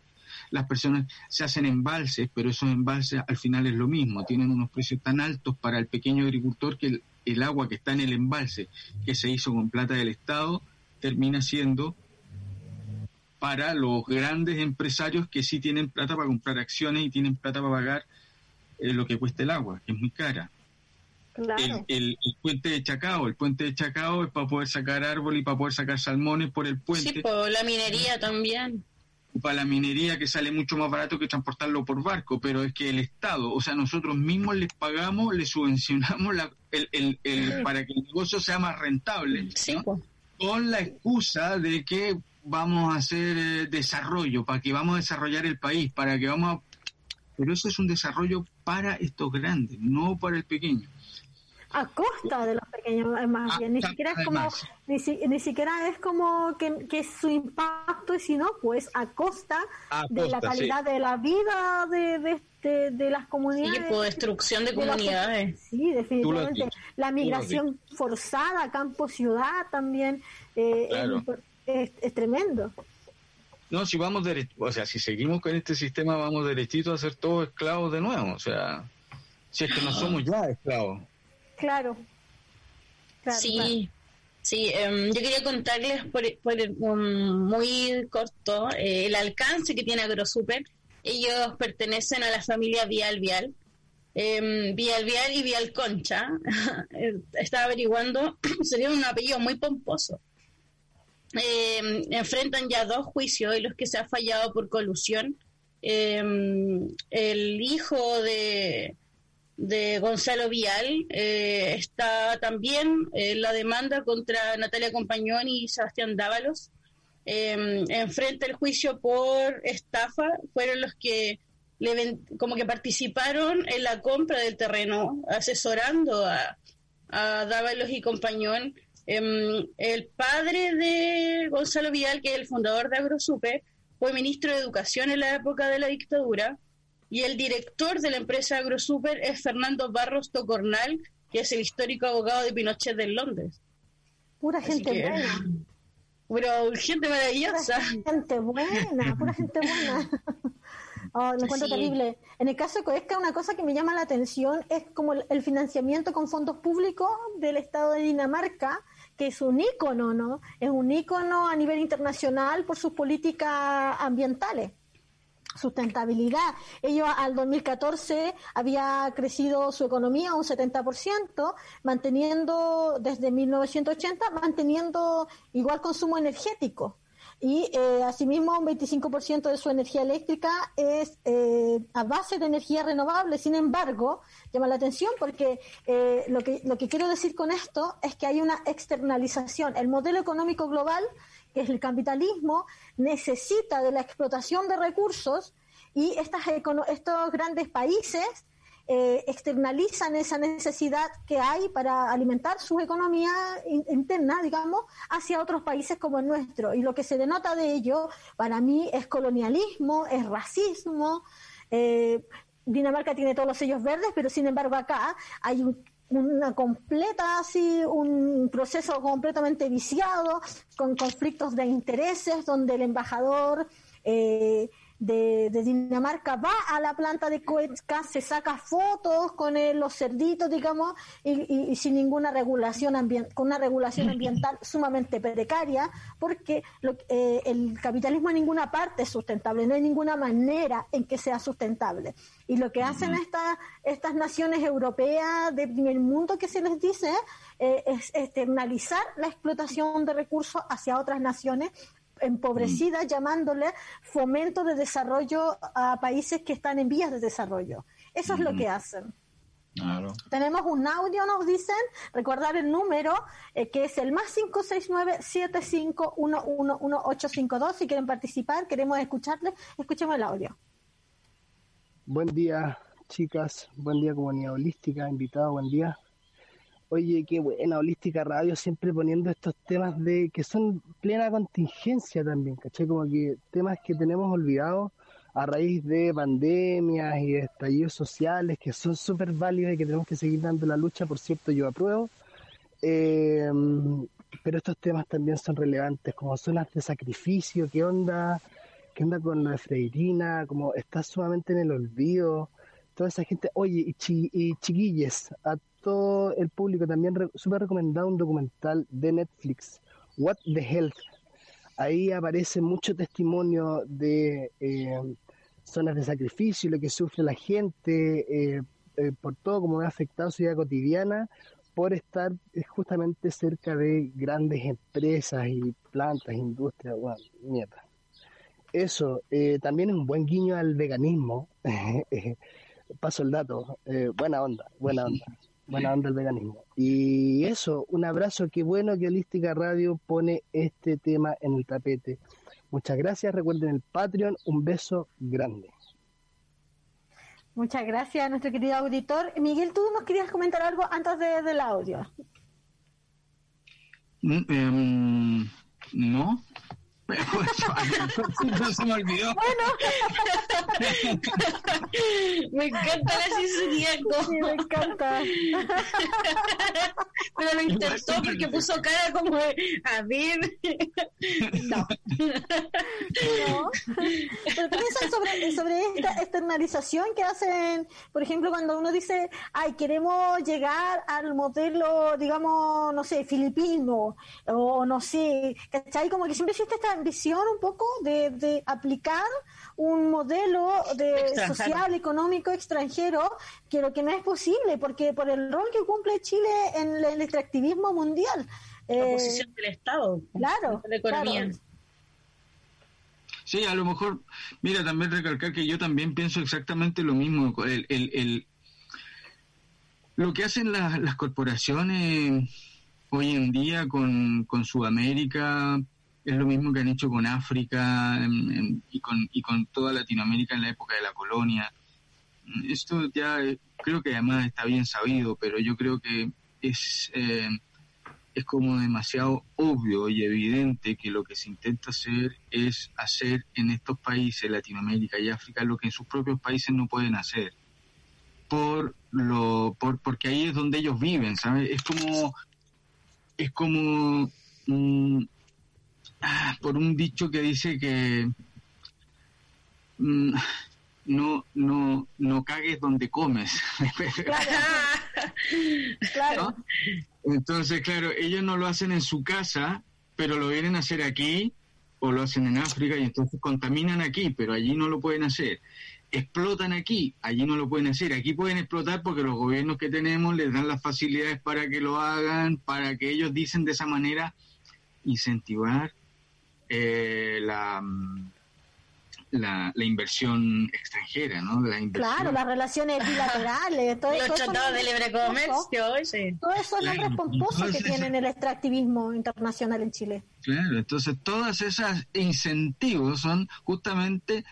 las personas se hacen embalses, pero esos embalses al final es lo mismo, tienen unos precios tan altos para el pequeño agricultor que el, agua que está en el embalse, que se hizo con plata del Estado, termina siendo para los grandes empresarios que sí tienen plata para comprar acciones y tienen plata para pagar eh, lo que cuesta el agua, que es muy cara. El, puente de Chacao, el puente de Chacao es para poder sacar árbol y para poder sacar salmones por el puente. Sí, por la minería también para la minería que sale mucho más barato que transportarlo por barco, pero es que el Estado, o sea, nosotros mismos les pagamos, les subvencionamos el, para que el negocio sea más rentable, con la excusa de que vamos a hacer eh, desarrollo, para que vamos a desarrollar el país, para que vamos a... Pero eso es un desarrollo para estos grandes, no para el pequeño a costa de los pequeños más ah, bien. Ni siquiera es como ni, ni, siquiera es como que, que, su impacto es sino pues a costa, de la calidad de la vida de, de, de, las comunidades. Sí, destrucción de, comunidades. Sí definitivamente. La migración forzada campo ciudad también eh, es, tremendo. No, si vamos o sea, si seguimos con este sistema, vamos derechito a ser todos esclavos de nuevo. O sea, si es que no somos ya esclavos. Claro. sí, sí. Em, yo quería contarles por, muy corto eh, el alcance que tiene AgroSuper. Ellos pertenecen a la familia Vial Vial. Eh, Vial Vial y Vial Concha. [laughs] Estaba averiguando, [clears throat] sería un apellido muy pomposo. Em, enfrentan ya dos juicios en los que se ha fallado por colusión. el hijo de de Gonzalo Vial. Eh, está también eh, la demanda contra Natalia Compañón y Sebastián Dávalos. Eh, enfrente el juicio por estafa fueron los que le como que participaron en la compra del terreno, asesorando a, a Dávalos y Compañón. Em, el padre de Gonzalo Vial, que es el fundador de AgroSuper, fue ministro de Educación en la época de la dictadura y el director de la empresa AgroSuper es Fernando Barros Tocornal, que es el histórico abogado de Pinochet de Londres. Pura gente buena. [laughs] Pero gente maravillosa. Pura gente buena, pura gente buena. [laughs] Oh, me encuentro terrible. En el caso de Coesca, una cosa que me llama la atención es como el financiamiento con fondos públicos del Estado de Dinamarca, que es un ícono, ¿no? Es un ícono a nivel internacional por sus políticas ambientales sustentabilidad. Ellos al 2014 había crecido su economía un 70%, manteniendo desde 1980, manteniendo igual consumo energético. Y eh, asimismo un 25% de su energía eléctrica es eh, a base de energía renovable. Sin embargo, llama la atención porque eh, lo, que, lo que quiero decir con esto es que hay una externalización. El modelo económico global que es el capitalismo, necesita de la explotación de recursos y estas, estos grandes países eh, externalizan esa necesidad que hay para alimentar su economía interna, digamos, hacia otros países como el nuestro. Y lo que se denota de ello, para mí, es colonialismo, es racismo. Eh, Dinamarca tiene todos los sellos verdes, pero sin embargo acá hay una completa así un proceso completamente viciado con conflictos de intereses donde el embajador eh, de, Dinamarca va a la planta de Cuenca, se saca fotos con los cerditos, digamos, y, sin ninguna regulación ambiental, con una regulación [laughs] ambiental sumamente precaria, porque eh, el capitalismo en ninguna parte es sustentable, no hay ninguna manera en que sea sustentable. Y lo que hacen estas estas naciones europeas de primer mundo que se les dice eh, es externalizar la explotación de recursos hacia otras naciones empobrecida, mm. llamándole fomento de desarrollo a países que están en vías de desarrollo. Eso es lo que hacen. Tenemos un audio, nos dicen, recordar el número, eh, que es el más 569-75111852. Si quieren participar, queremos escucharles, escuchemos el audio. Buen día, chicas, buen día, comunidad holística, invitado, buen día. Oye, qué buena, Holística Radio, siempre poniendo estos temas de que son plena contingencia también, ¿caché? Como que temas que tenemos olvidados a raíz de pandemias y estallidos sociales que son súper válidos y que tenemos que seguir dando la lucha, por cierto, yo apruebo. Eh, pero estos temas también son relevantes, como zonas de sacrificio, qué onda, qué onda con la Freirina, como está sumamente en el olvido, toda esa gente, oye, y, y chiquilles, el público también re súper recomendado un documental de Netflix, What the Health. Ahí aparece mucho testimonio de eh, zonas de sacrificio, lo que sufre la gente, eh, eh, por todo como ha afectado su vida cotidiana, por estar justamente cerca de grandes empresas y plantas, industrias, bueno, mierda. Eso también es un buen guiño al veganismo. [laughs] Paso el dato. buena onda, buena [laughs] onda buena onda el veganismo. Y eso, un abrazo, qué bueno que Holística Radio pone este tema en el tapete. Muchas gracias, recuerden el Patreon, un beso grande. Muchas gracias a nuestro querido auditor. Miguel, ¿tú nos querías comentar algo antes de, del audio? Mm, em, no, no [laughs] se me olvidó. Bueno. me encanta la sinceridad. Sí, me encanta. Pero lo intentó porque puso cara como de, a ver. no. no. Pero piensan sobre, sobre esta externalización que hacen, por ejemplo, cuando uno dice, ay, queremos llegar al modelo, digamos, no sé, filipino, o no sé, ¿cachai? Como que siempre existe esta ambición un poco de, aplicar un modelo de social, económico extranjero, que lo que no es posible, porque por el rol que cumple Chile en el extractivismo mundial. La eh, posición del Estado. Claro. De economía. Sí, a lo mejor, mira, también recalcar que yo también pienso exactamente lo mismo. El, el, lo que hacen las, las corporaciones hoy en día con, con Sudamérica, es lo mismo que han hecho con África y, con, y con toda Latinoamérica en la época de la colonia. Esto ya eh, creo que además está bien sabido, pero yo creo que es, eh, es como demasiado obvio y evidente que lo que se intenta hacer es hacer en estos países, Latinoamérica y África, lo que en sus propios países no pueden hacer. Por lo, por, porque ahí es donde ellos viven, ¿sabes? Es como, es como, mm, Ah, por un dicho que dice que mm, no, no, no cagues donde comes. claro. [laughs] Entonces, claro, ellos no lo hacen en su casa, pero lo vienen a hacer aquí o lo hacen en África y entonces contaminan aquí, pero allí no lo pueden hacer. Explotan aquí, allí no lo pueden hacer. Aquí pueden explotar porque los gobiernos que tenemos les dan las facilidades para que lo hagan, para que ellos dicen de esa manera incentivar eh, la, la, inversión extranjera, ¿no? La Claro, las relaciones bilaterales, todo Los tratados de libre comercio, sí. Todos esos nombres pomposos que tienen el extractivismo internacional en Chile. Claro, entonces todas esas incentivos son justamente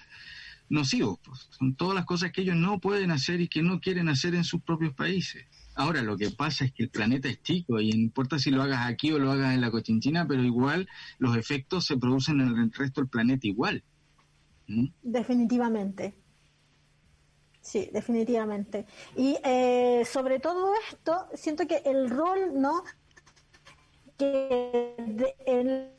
nocivos, pues. son todas las cosas que ellos no pueden hacer y que no quieren hacer en sus propios países. Ahora, lo que pasa es que el planeta es chico y no importa si lo hagas aquí o lo hagas en la Cochinchina, pero igual los efectos se producen en el resto del planeta igual. ¿Mm? Definitivamente. Sí, definitivamente. Y eh, sobre todo esto, siento que el rol, ¿no? Que en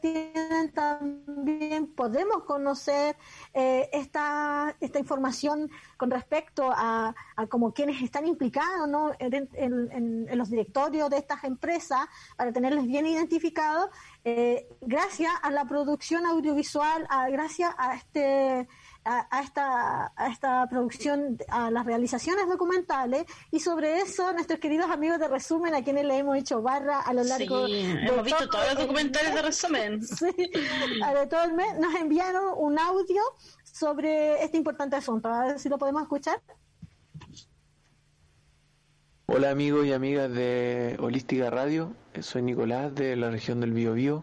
tienen también podemos conocer eh, esta, esta información con respecto a, a como quienes están implicados ¿no? en, en, los directorios de estas empresas para tenerlos bien identificados eh, gracias a la producción audiovisual, a, gracias a este a, esta, a esta producción, a las realizaciones documentales y sobre eso nuestros queridos amigos de resumen a quienes le hemos hecho barra a lo largo sí, hemos visto todos los documentales de resumen. [laughs] Sí, de todo el mes nos enviaron un audio sobre este importante asunto. A ver si lo podemos escuchar. Hola amigos y amigas de Holística Radio, soy Nicolás de la región del Biobío.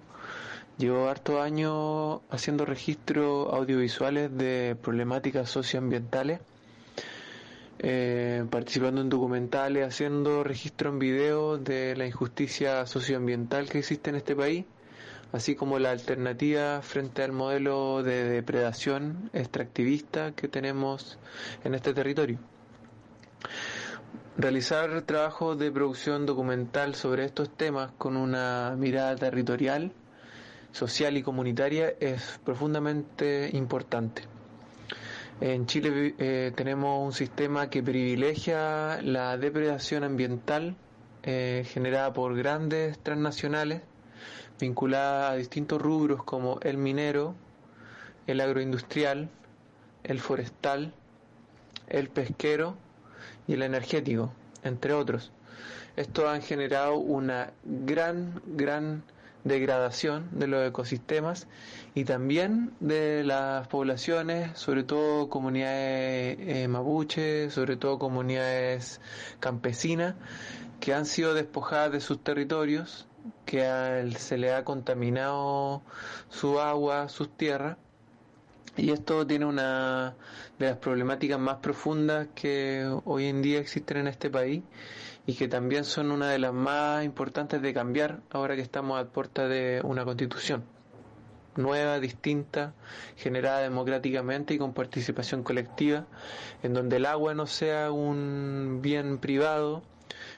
Llevo harto años haciendo registros audiovisuales de problemáticas socioambientales, eh, participando en documentales, haciendo registro en video de la injusticia socioambiental que existe en este país, así como la alternativa frente al modelo de depredación extractivista que tenemos en este territorio. Realizar trabajos de producción documental sobre estos temas con una mirada territorial social y comunitaria es profundamente importante. En Chile eh, tenemos un sistema que privilegia la depredación ambiental eh, generada por grandes transnacionales vinculada a distintos rubros como el minero, el agroindustrial, el forestal, el pesquero y el energético, entre otros. Estos han generado una gran, gran degradación de los ecosistemas y también de las poblaciones, sobre todo comunidades eh, mapuche, sobre todo comunidades campesinas, que han sido despojadas de sus territorios, que se le ha contaminado su agua, sus tierras. Y esto tiene una de las problemáticas más profundas que hoy en día existen en este país y que también son una de las más importantes de cambiar ahora que estamos a puerta de una constitución nueva, distinta, generada democráticamente y con participación colectiva, en donde el agua no sea un bien privado,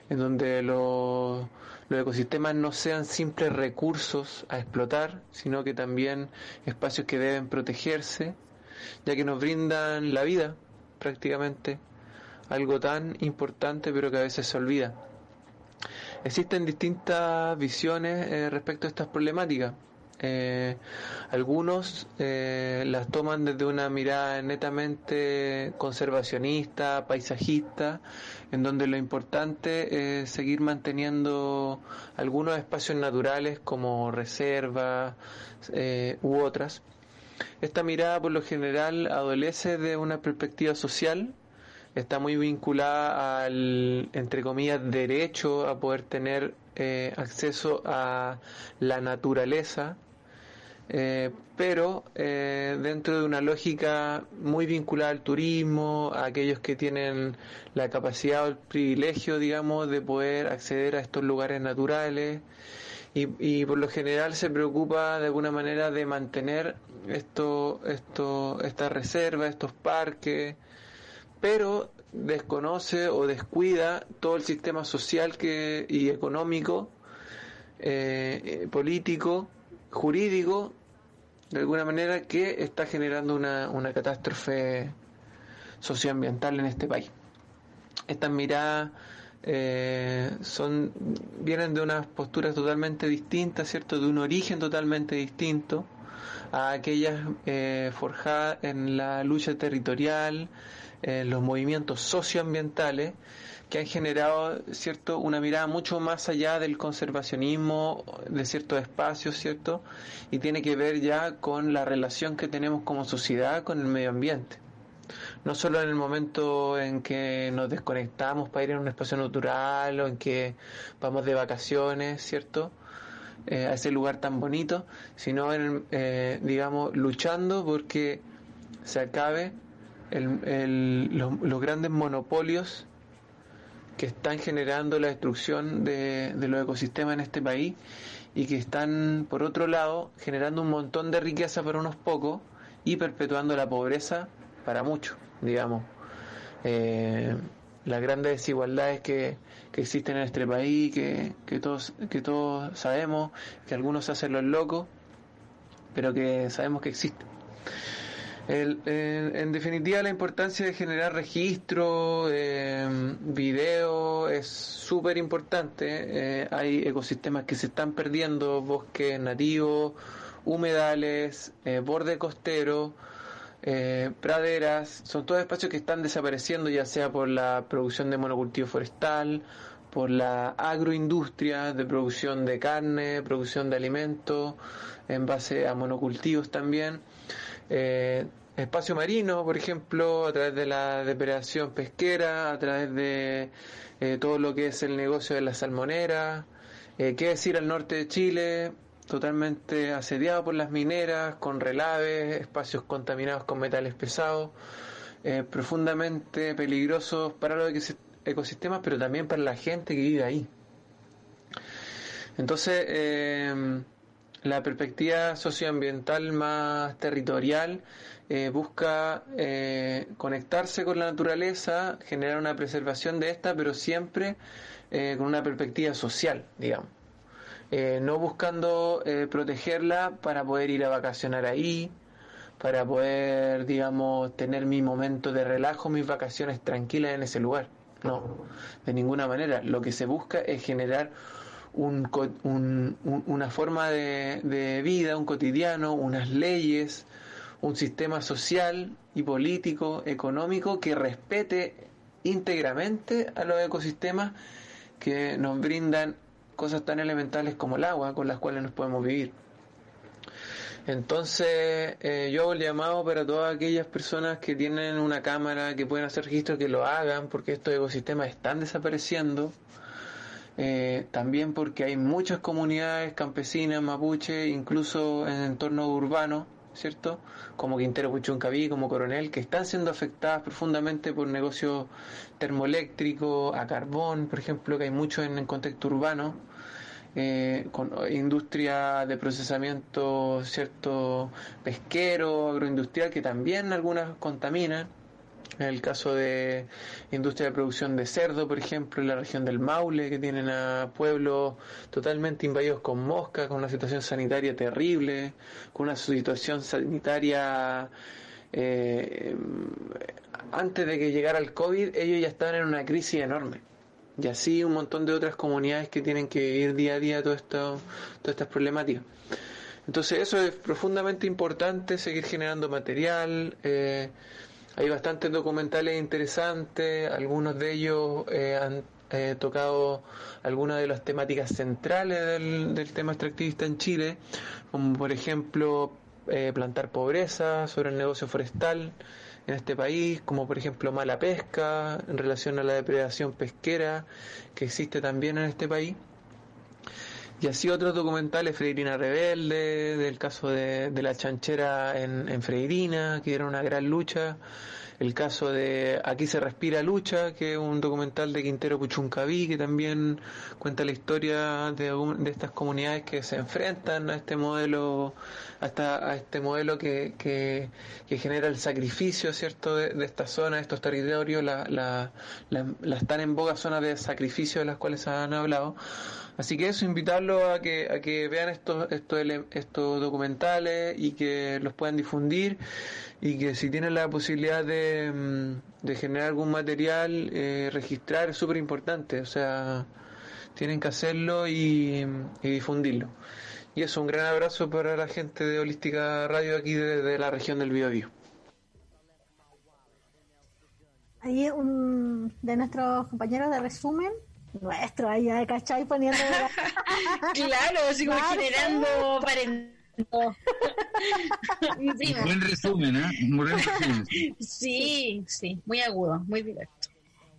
en donde los, los ecosistemas no sean simples recursos a explotar, sino que también espacios que deben protegerse, ya que nos brindan la vida prácticamente algo tan importante pero que a veces se olvida. Existen distintas visiones eh, respecto a estas problemáticas. Eh, algunos eh, las toman desde una mirada netamente conservacionista, paisajista, en donde lo importante es seguir manteniendo algunos espacios naturales como reservas u otras. Esta mirada por lo general adolece de una perspectiva social está muy vinculada al, entre comillas, derecho a poder tener eh, acceso a la naturaleza, eh, pero eh, dentro de una lógica muy vinculada al turismo, a aquellos que tienen la capacidad o el privilegio, digamos, de poder acceder a estos lugares naturales. Y, y por lo general se preocupa de alguna manera de mantener esto, esto, esta reserva, estos parques, pero desconoce o descuida todo el sistema social que, y económico, eh, eh, político, jurídico, de alguna manera, que está generando una, una catástrofe socioambiental en este país. Estas miradas eh, son vienen de unas posturas totalmente distintas, ¿cierto? De un origen totalmente distinto a aquellas forjadas en la lucha territorial, eh, los movimientos socioambientales que han generado cierto una mirada mucho más allá del conservacionismo de ciertos espacios cierto y tiene que ver ya con la relación que tenemos como sociedad con el medio ambiente. No solo en el momento en que nos desconectamos para ir a un espacio natural o en que vamos de vacaciones cierto eh, a ese lugar tan bonito sino en eh, digamos luchando porque se acabe los, grandes monopolios que están generando la destrucción de, de, los ecosistemas en este país y que están, por otro lado, generando un montón de riqueza para unos pocos y perpetuando la pobreza para muchos, digamos. Eh, las grandes desigualdades que, que, existen en este país, que, que, todos, que todos sabemos, que algunos hacen los locos, pero que sabemos que existen. En definitiva, la importancia de generar registro, eh, video, es súper importante. Eh, hay ecosistemas que se están perdiendo, bosques nativos, humedales, eh, borde costero, eh, praderas, son todos espacios que están desapareciendo ya sea por la producción de monocultivo forestal, por la agroindustria de producción de carne, producción de alimentos, en base a monocultivos también. Eh, espacio marino, por ejemplo, a través de la depredación pesquera, a través de eh, todo lo que es el negocio de la salmonera. qué decir al norte de Chile, totalmente asediado por las mineras, con relaves, espacios contaminados con metales pesados, eh, profundamente peligrosos para los ecosistemas, pero también para la gente que vive ahí. Entonces, eh, la perspectiva socioambiental más territorial eh, busca conectarse con la naturaleza, generar una preservación de esta, pero siempre con una perspectiva social, digamos. Eh, no buscando eh, protegerla para poder ir a vacacionar ahí, para poder, digamos, tener mi momento de relajo, mis vacaciones tranquilas en ese lugar. No, de ninguna manera. Lo que se busca es generar un, una forma de, vida, un cotidiano, unas leyes, un sistema social y político, económico que respete íntegramente a los ecosistemas que nos brindan cosas tan elementales como el agua con las cuales nos podemos vivir. Entonces, eh, yo hago el llamado para todas aquellas personas que tienen una cámara, que pueden hacer registro, que lo hagan, porque estos ecosistemas están desapareciendo. Eh, también porque hay muchas comunidades campesinas, mapuche, incluso en entornos urbanos, ¿cierto? Como Quintero Puchuncaví, como Coronel, que están siendo afectadas profundamente por negocios termoeléctricos, a carbón, por ejemplo, que hay mucho en el contexto urbano, eh, con industria de procesamiento, ¿cierto? Pesquero, agroindustrial, que también algunas contaminan en el caso de industria de producción de cerdo, por ejemplo, en la región del Maule, que tienen a pueblos totalmente invadidos con moscas, con una situación sanitaria terrible, con una situación sanitaria eh, antes de que llegara el COVID, ellos ya estaban en una crisis enorme. Y así un montón de otras comunidades que tienen que vivir día a día todo esto, todas estas problemáticas. Entonces eso es profundamente importante, seguir generando material. Eh, hay bastantes documentales interesantes, algunos de ellos eh, han eh, tocado algunas de las temáticas centrales del, tema extractivista en Chile, como por ejemplo eh, plantar pobreza sobre el negocio forestal en este país, como por ejemplo mala pesca en relación a la depredación pesquera que existe también en este país. Y así otros documentales, Freirina Rebelde, del caso de, la chanchera en, en Freirina, que era una gran lucha el caso de Aquí se respira lucha, que es un documental de Quintero Puchuncaví, que también cuenta la historia de, de estas comunidades que se enfrentan a este modelo, hasta a este modelo que, que, genera el sacrificio, ¿cierto?, de, esta zona, de estos territorios, la, la, la, están en boga zonas de sacrificio de las cuales han hablado. Así que eso, invitarlos a que, a que vean estos, estos, estos documentales y que los puedan difundir y que si tienen la posibilidad de, mm, de generar algún material, eh, registrar es súper importante, o sea, tienen que hacerlo y, difundirlo. Y eso, un gran abrazo para la gente de Holística Radio aquí desde la región del Biobío. Ahí un de nuestros compañeros de resumen, nuestro, ahí, ¿cachai? Poniendo... [laughs] claro, sigo generando [laughs] Buen resumen, ¿eh? buen resumen. Sí, sí, muy agudo, muy directo.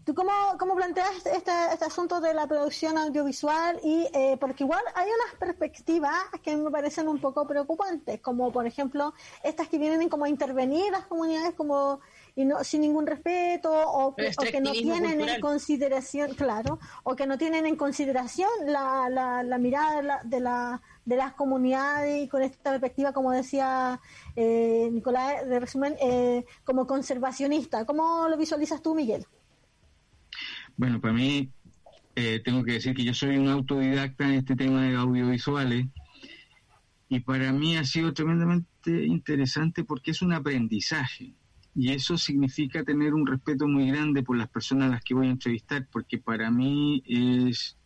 ¿Tú cómo, cómo planteas este, este asunto de la producción audiovisual? y eh, Porque igual hay unas perspectivas que me parecen un poco preocupantes, como por ejemplo estas que vienen como a intervenir las comunidades como y no sin ningún respeto o que, no tienen en consideración, claro, o que no tienen en consideración la, la, mirada de, la, de, las comunidades y con esta perspectiva, como decía eh, Nicolás, de resumen, eh, como conservacionista. ¿Cómo lo visualizas tú, Miguel? Bueno, para mí eh, tengo que decir que yo soy un autodidacta en este tema de audiovisuales y para mí ha sido tremendamente interesante porque es un aprendizaje y eso significa tener un respeto muy grande por las personas a las que voy a entrevistar porque para mí es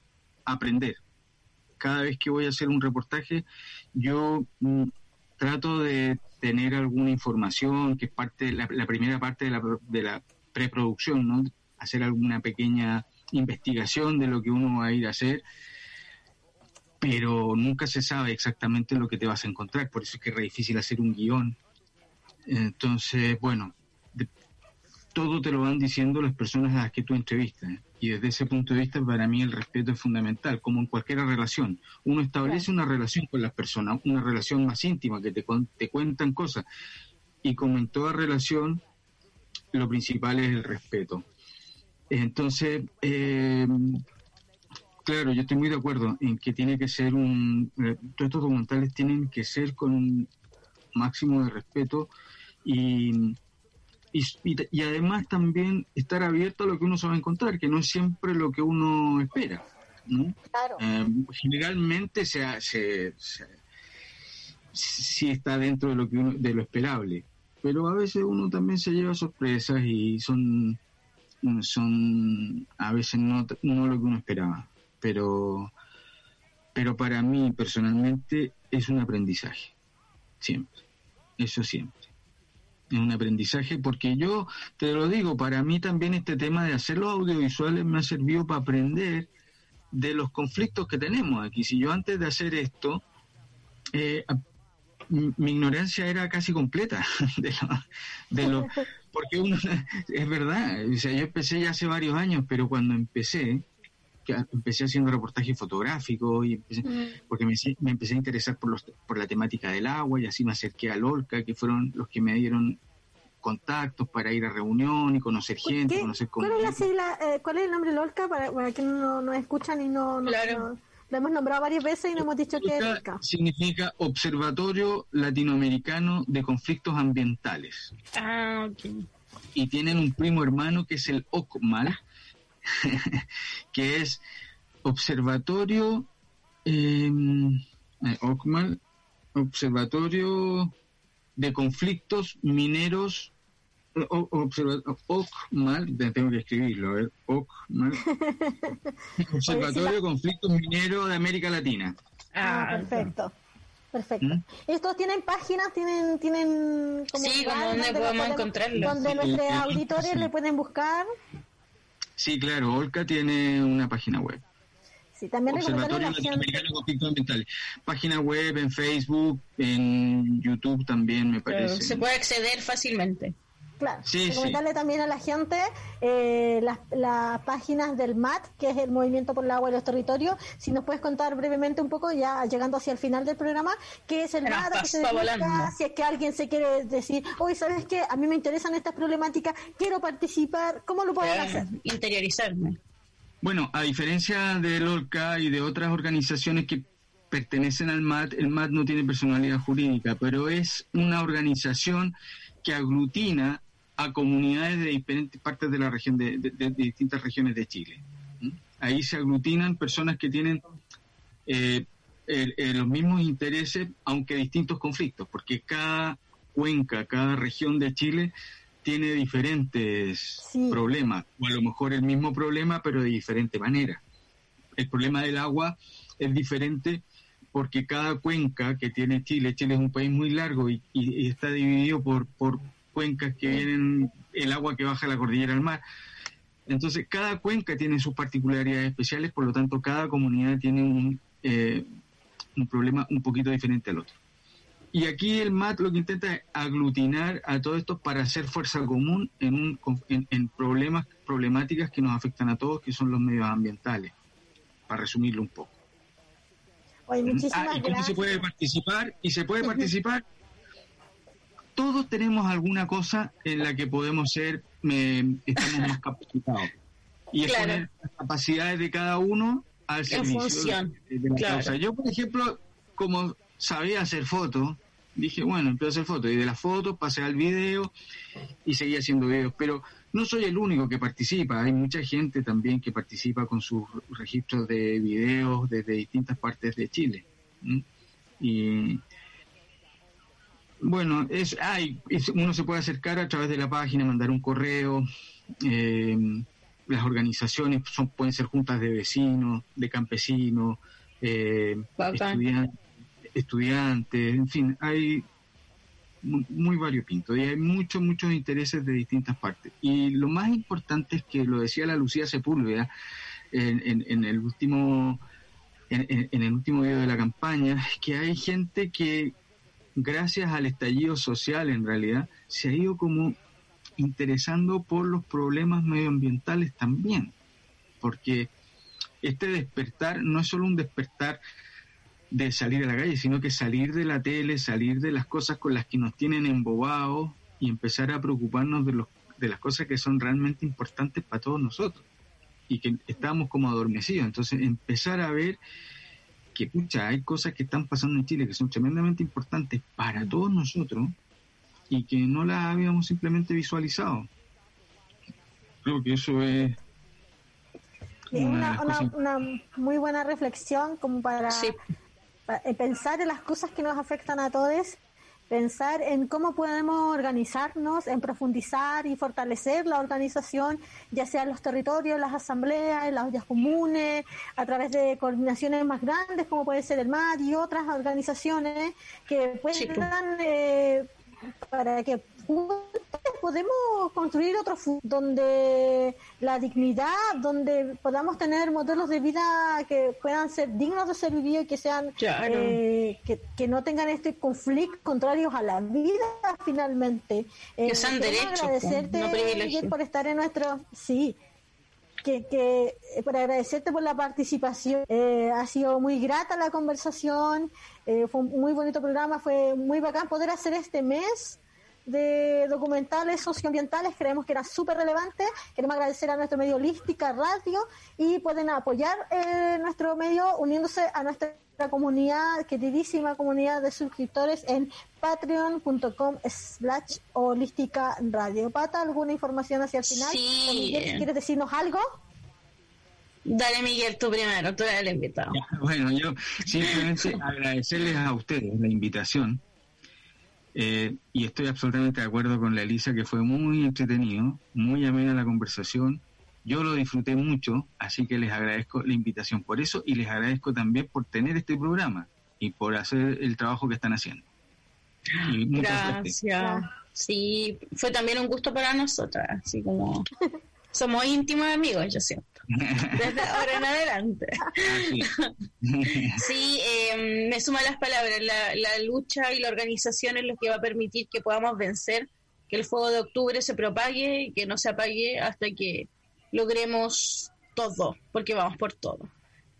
aprender. Cada vez que voy a hacer un reportaje yo mm, trato de tener alguna información que es parte la, la primera parte de la, de la preproducción, ¿no? hacer alguna pequeña investigación de lo que uno va a ir a hacer, pero nunca se sabe exactamente lo que te vas a encontrar, por eso es que es difícil hacer un guion. Entonces, bueno, todo te lo van diciendo las personas a las que tú entrevistas. Y desde ese punto de vista, para mí el respeto es fundamental, como en cualquier relación. Uno establece una relación con las personas, una relación más íntima, que te, te cuentan cosas. Y como en toda relación, lo principal es el respeto. Entonces, eh, claro, yo estoy muy de acuerdo en que tiene que ser un... Eh, todos estos documentales tienen que ser con un máximo de respeto y, y, además también estar abierto a lo que uno se va a encontrar, que no es siempre lo que uno espera. Eh, generalmente se, se, sí está dentro de lo que uno, de lo esperable, pero a veces uno también se lleva sorpresas y son son a veces no, no lo que uno esperaba, pero, pero para mí personalmente es un aprendizaje, siempre, eso siempre. Un aprendizaje porque yo te lo digo, para mí también este tema de hacer los audiovisuales me ha servido para aprender de los conflictos que tenemos aquí. Si yo antes de hacer esto, eh, mi ignorancia era casi completa de [laughs] de lo, [laughs] porque uno, [laughs] es verdad, o sea, yo empecé ya hace varios años, pero cuando empecé, empecé haciendo reportaje fotográfico y porque me, me, empecé a interesar por, los, por la temática del agua y así me acerqué al OLCA, que fueron los que me dieron contactos para ir a reunión y conocer gente, conocer ¿Cuál es, la sigla, eh, ¿Cuál es el nombre del OLCA para, para quienes no, no escuchan y no, no, no lo hemos nombrado varias veces y no hemos dicho que es Significa Observatorio Latinoamericano de Conflictos Ambientales. Ah, ok. Y tienen un primo hermano que es el OCMAL, [laughs] que es Observatorio eh, OCMAL, Observatorio de Conflictos Mineros OCMAL, tengo que escribirlo, ¿eh? OCMAL, [laughs] Observatorio de Conflictos Mineros de América Latina. Ah, ah perfecto. Perfecto. ¿Mm? ¿Estos tienen páginas? ¿Tienen, tienen como sí, donde podemos encontrarlos? Donde nuestros auditores le pueden buscar. Sí, claro, Olca tiene una página web. Sí, también Observatorio Latinoamericano de Conflictos Ambientales. Página web, en Facebook, en YouTube también, me parece. se puede acceder fácilmente. Claro, comentarle también a la gente eh, las, páginas del MAT, que es el Movimiento por el Agua y los Territorios. Si nos puedes contar brevemente un poco, ya llegando hacia el final del programa, qué es el MAT, qué se dedica, si es que alguien se quiere decir, hoy sabes que a mí me interesan estas problemáticas, quiero participar, ¿cómo lo pueden hacer? Interiorizarme. Bueno, a diferencia del OLCA y de otras organizaciones que pertenecen al MAT, el MAT no tiene personalidad jurídica, pero es una organización que aglutina a comunidades de diferentes partes de la región, de, distintas regiones de Chile. Ahí se aglutinan personas que tienen eh, los mismos intereses, aunque distintos conflictos, porque cada cuenca, cada región de Chile tiene diferentes problemas, o a lo mejor el mismo problema, pero de diferente manera. El problema del agua es diferente porque cada cuenca que tiene Chile, Chile es un país muy largo y, y está dividido por, por, cuencas que vienen, el agua que baja la cordillera al mar. Entonces, cada cuenca tiene sus particularidades especiales, por lo tanto, cada comunidad tiene un, eh, un problema un poquito diferente al otro. y aquí el MAT lo que intenta es aglutinar a todos estos para hacer fuerza común en, un, en, problemas, problemáticas que nos afectan a todos, que son los medios ambientales, para resumirlo un poco. Oye, muchísimas ah, ¿y cómo se puede participar? Y se puede participar. [laughs] Todos tenemos alguna cosa en la que podemos ser, estamos más capacitados. Y es poner las capacidades de cada uno al servicio de, la causa. Yo, por ejemplo, como sabía hacer fotos, dije, bueno, empiezo a hacer fotos. Y de las fotos pasé al video y seguí haciendo videos. Pero no soy el único que participa. Hay mucha gente también que participa con sus registros de videos desde distintas partes de Chile. Y bueno, es, hay, uno se puede acercar a través de la página, mandar un correo. Eh, las organizaciones son, pueden ser juntas de vecinos, de campesinos, eh, estudiantes estudiantes, en fin, hay muy variopinto y hay muchos, muchos intereses de distintas partes. Y lo más importante es que lo decía la Lucía Sepúlveda en, en, el último en, en, el último video de la campaña, que hay gente que gracias al estallido social en realidad se ha ido como interesando por los problemas medioambientales también, porque este despertar no es solo un despertar de salir a la calle, sino que salir de la tele, salir de las cosas con las que nos tienen embobados y empezar a preocuparnos de, los, de las cosas que son realmente importantes para todos nosotros y que estamos como adormecidos. Entonces, empezar a ver que, pucha, hay cosas que están pasando en Chile que son tremendamente importantes para todos nosotros y que no las habíamos simplemente visualizado. Creo que eso es una, una, muy buena reflexión como para eh, pensar en las cosas que nos afectan a todos, pensar en cómo podemos organizarnos, en profundizar y fortalecer la organización, ya sea en los territorios, las asambleas, en las ollas comunes, a través de coordinaciones más grandes como puede ser el MAR y otras organizaciones que puedan eh, para que podemos construir otro donde la dignidad, donde podamos tener modelos de vida que puedan ser dignos de ser vividos y que sean eh, que, no tengan este conflicto contrarios a la vida finalmente. que sean derechos, agradecerte por estar en nuestro sí que, que eh, por agradecerte por la participación. Eh, ha sido muy grata la conversación, fue un muy bonito programa, fue muy bacán poder hacer este mes de documentales socioambientales, creemos que era súper relevante. Queremos agradecer a nuestro medio Holística Radio y pueden apoyar eh, nuestro medio uniéndose a nuestra comunidad, queridísima comunidad de suscriptores en patreon.com slash holística radio. Pata, ¿alguna información hacia el final? Sí. ¿Quieres decirnos algo? Dale, Miguel, tú primero, tú eres el invitado. Bueno, yo simplemente [laughs] agradecerles a ustedes la invitación eh, y estoy absolutamente de acuerdo con la Elisa que fue muy entretenido, muy amena la conversación. Yo lo disfruté mucho, así que les agradezco la invitación por eso y les agradezco también por tener este programa y por hacer el trabajo que están haciendo. Gracias. Sí, fue también un gusto para nosotras, así como [laughs] somos íntimos amigos, yo siento. Desde ahora en adelante. [laughs] sí, eh, me suman las palabras. La, lucha y la organización es lo que va a permitir que podamos vencer, que el fuego de octubre se propague y que no se apague hasta que logremos todo, porque vamos por todo.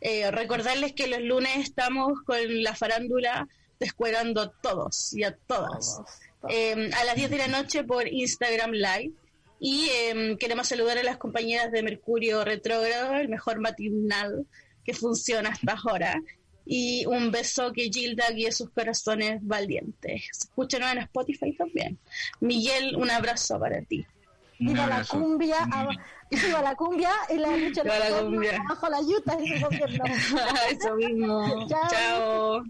Eh, recordarles que los lunes estamos con la farándula descuerando a todos y a todas. Eh, a las 10 de la noche por Instagram Live y em, queremos saludar a las compañeras de Mercurio Retrógrado, el mejor matinal que funciona hasta ahora. Y un beso que Gilda guíe sus corazones valientes. Escúchanos en Spotify también. Miguel, un abrazo para ti. Viva la cumbia, [laughs] viva la cumbia y la lucha la cumbia. bajo la yuta [laughs] Eso mismo. [laughs] Chao.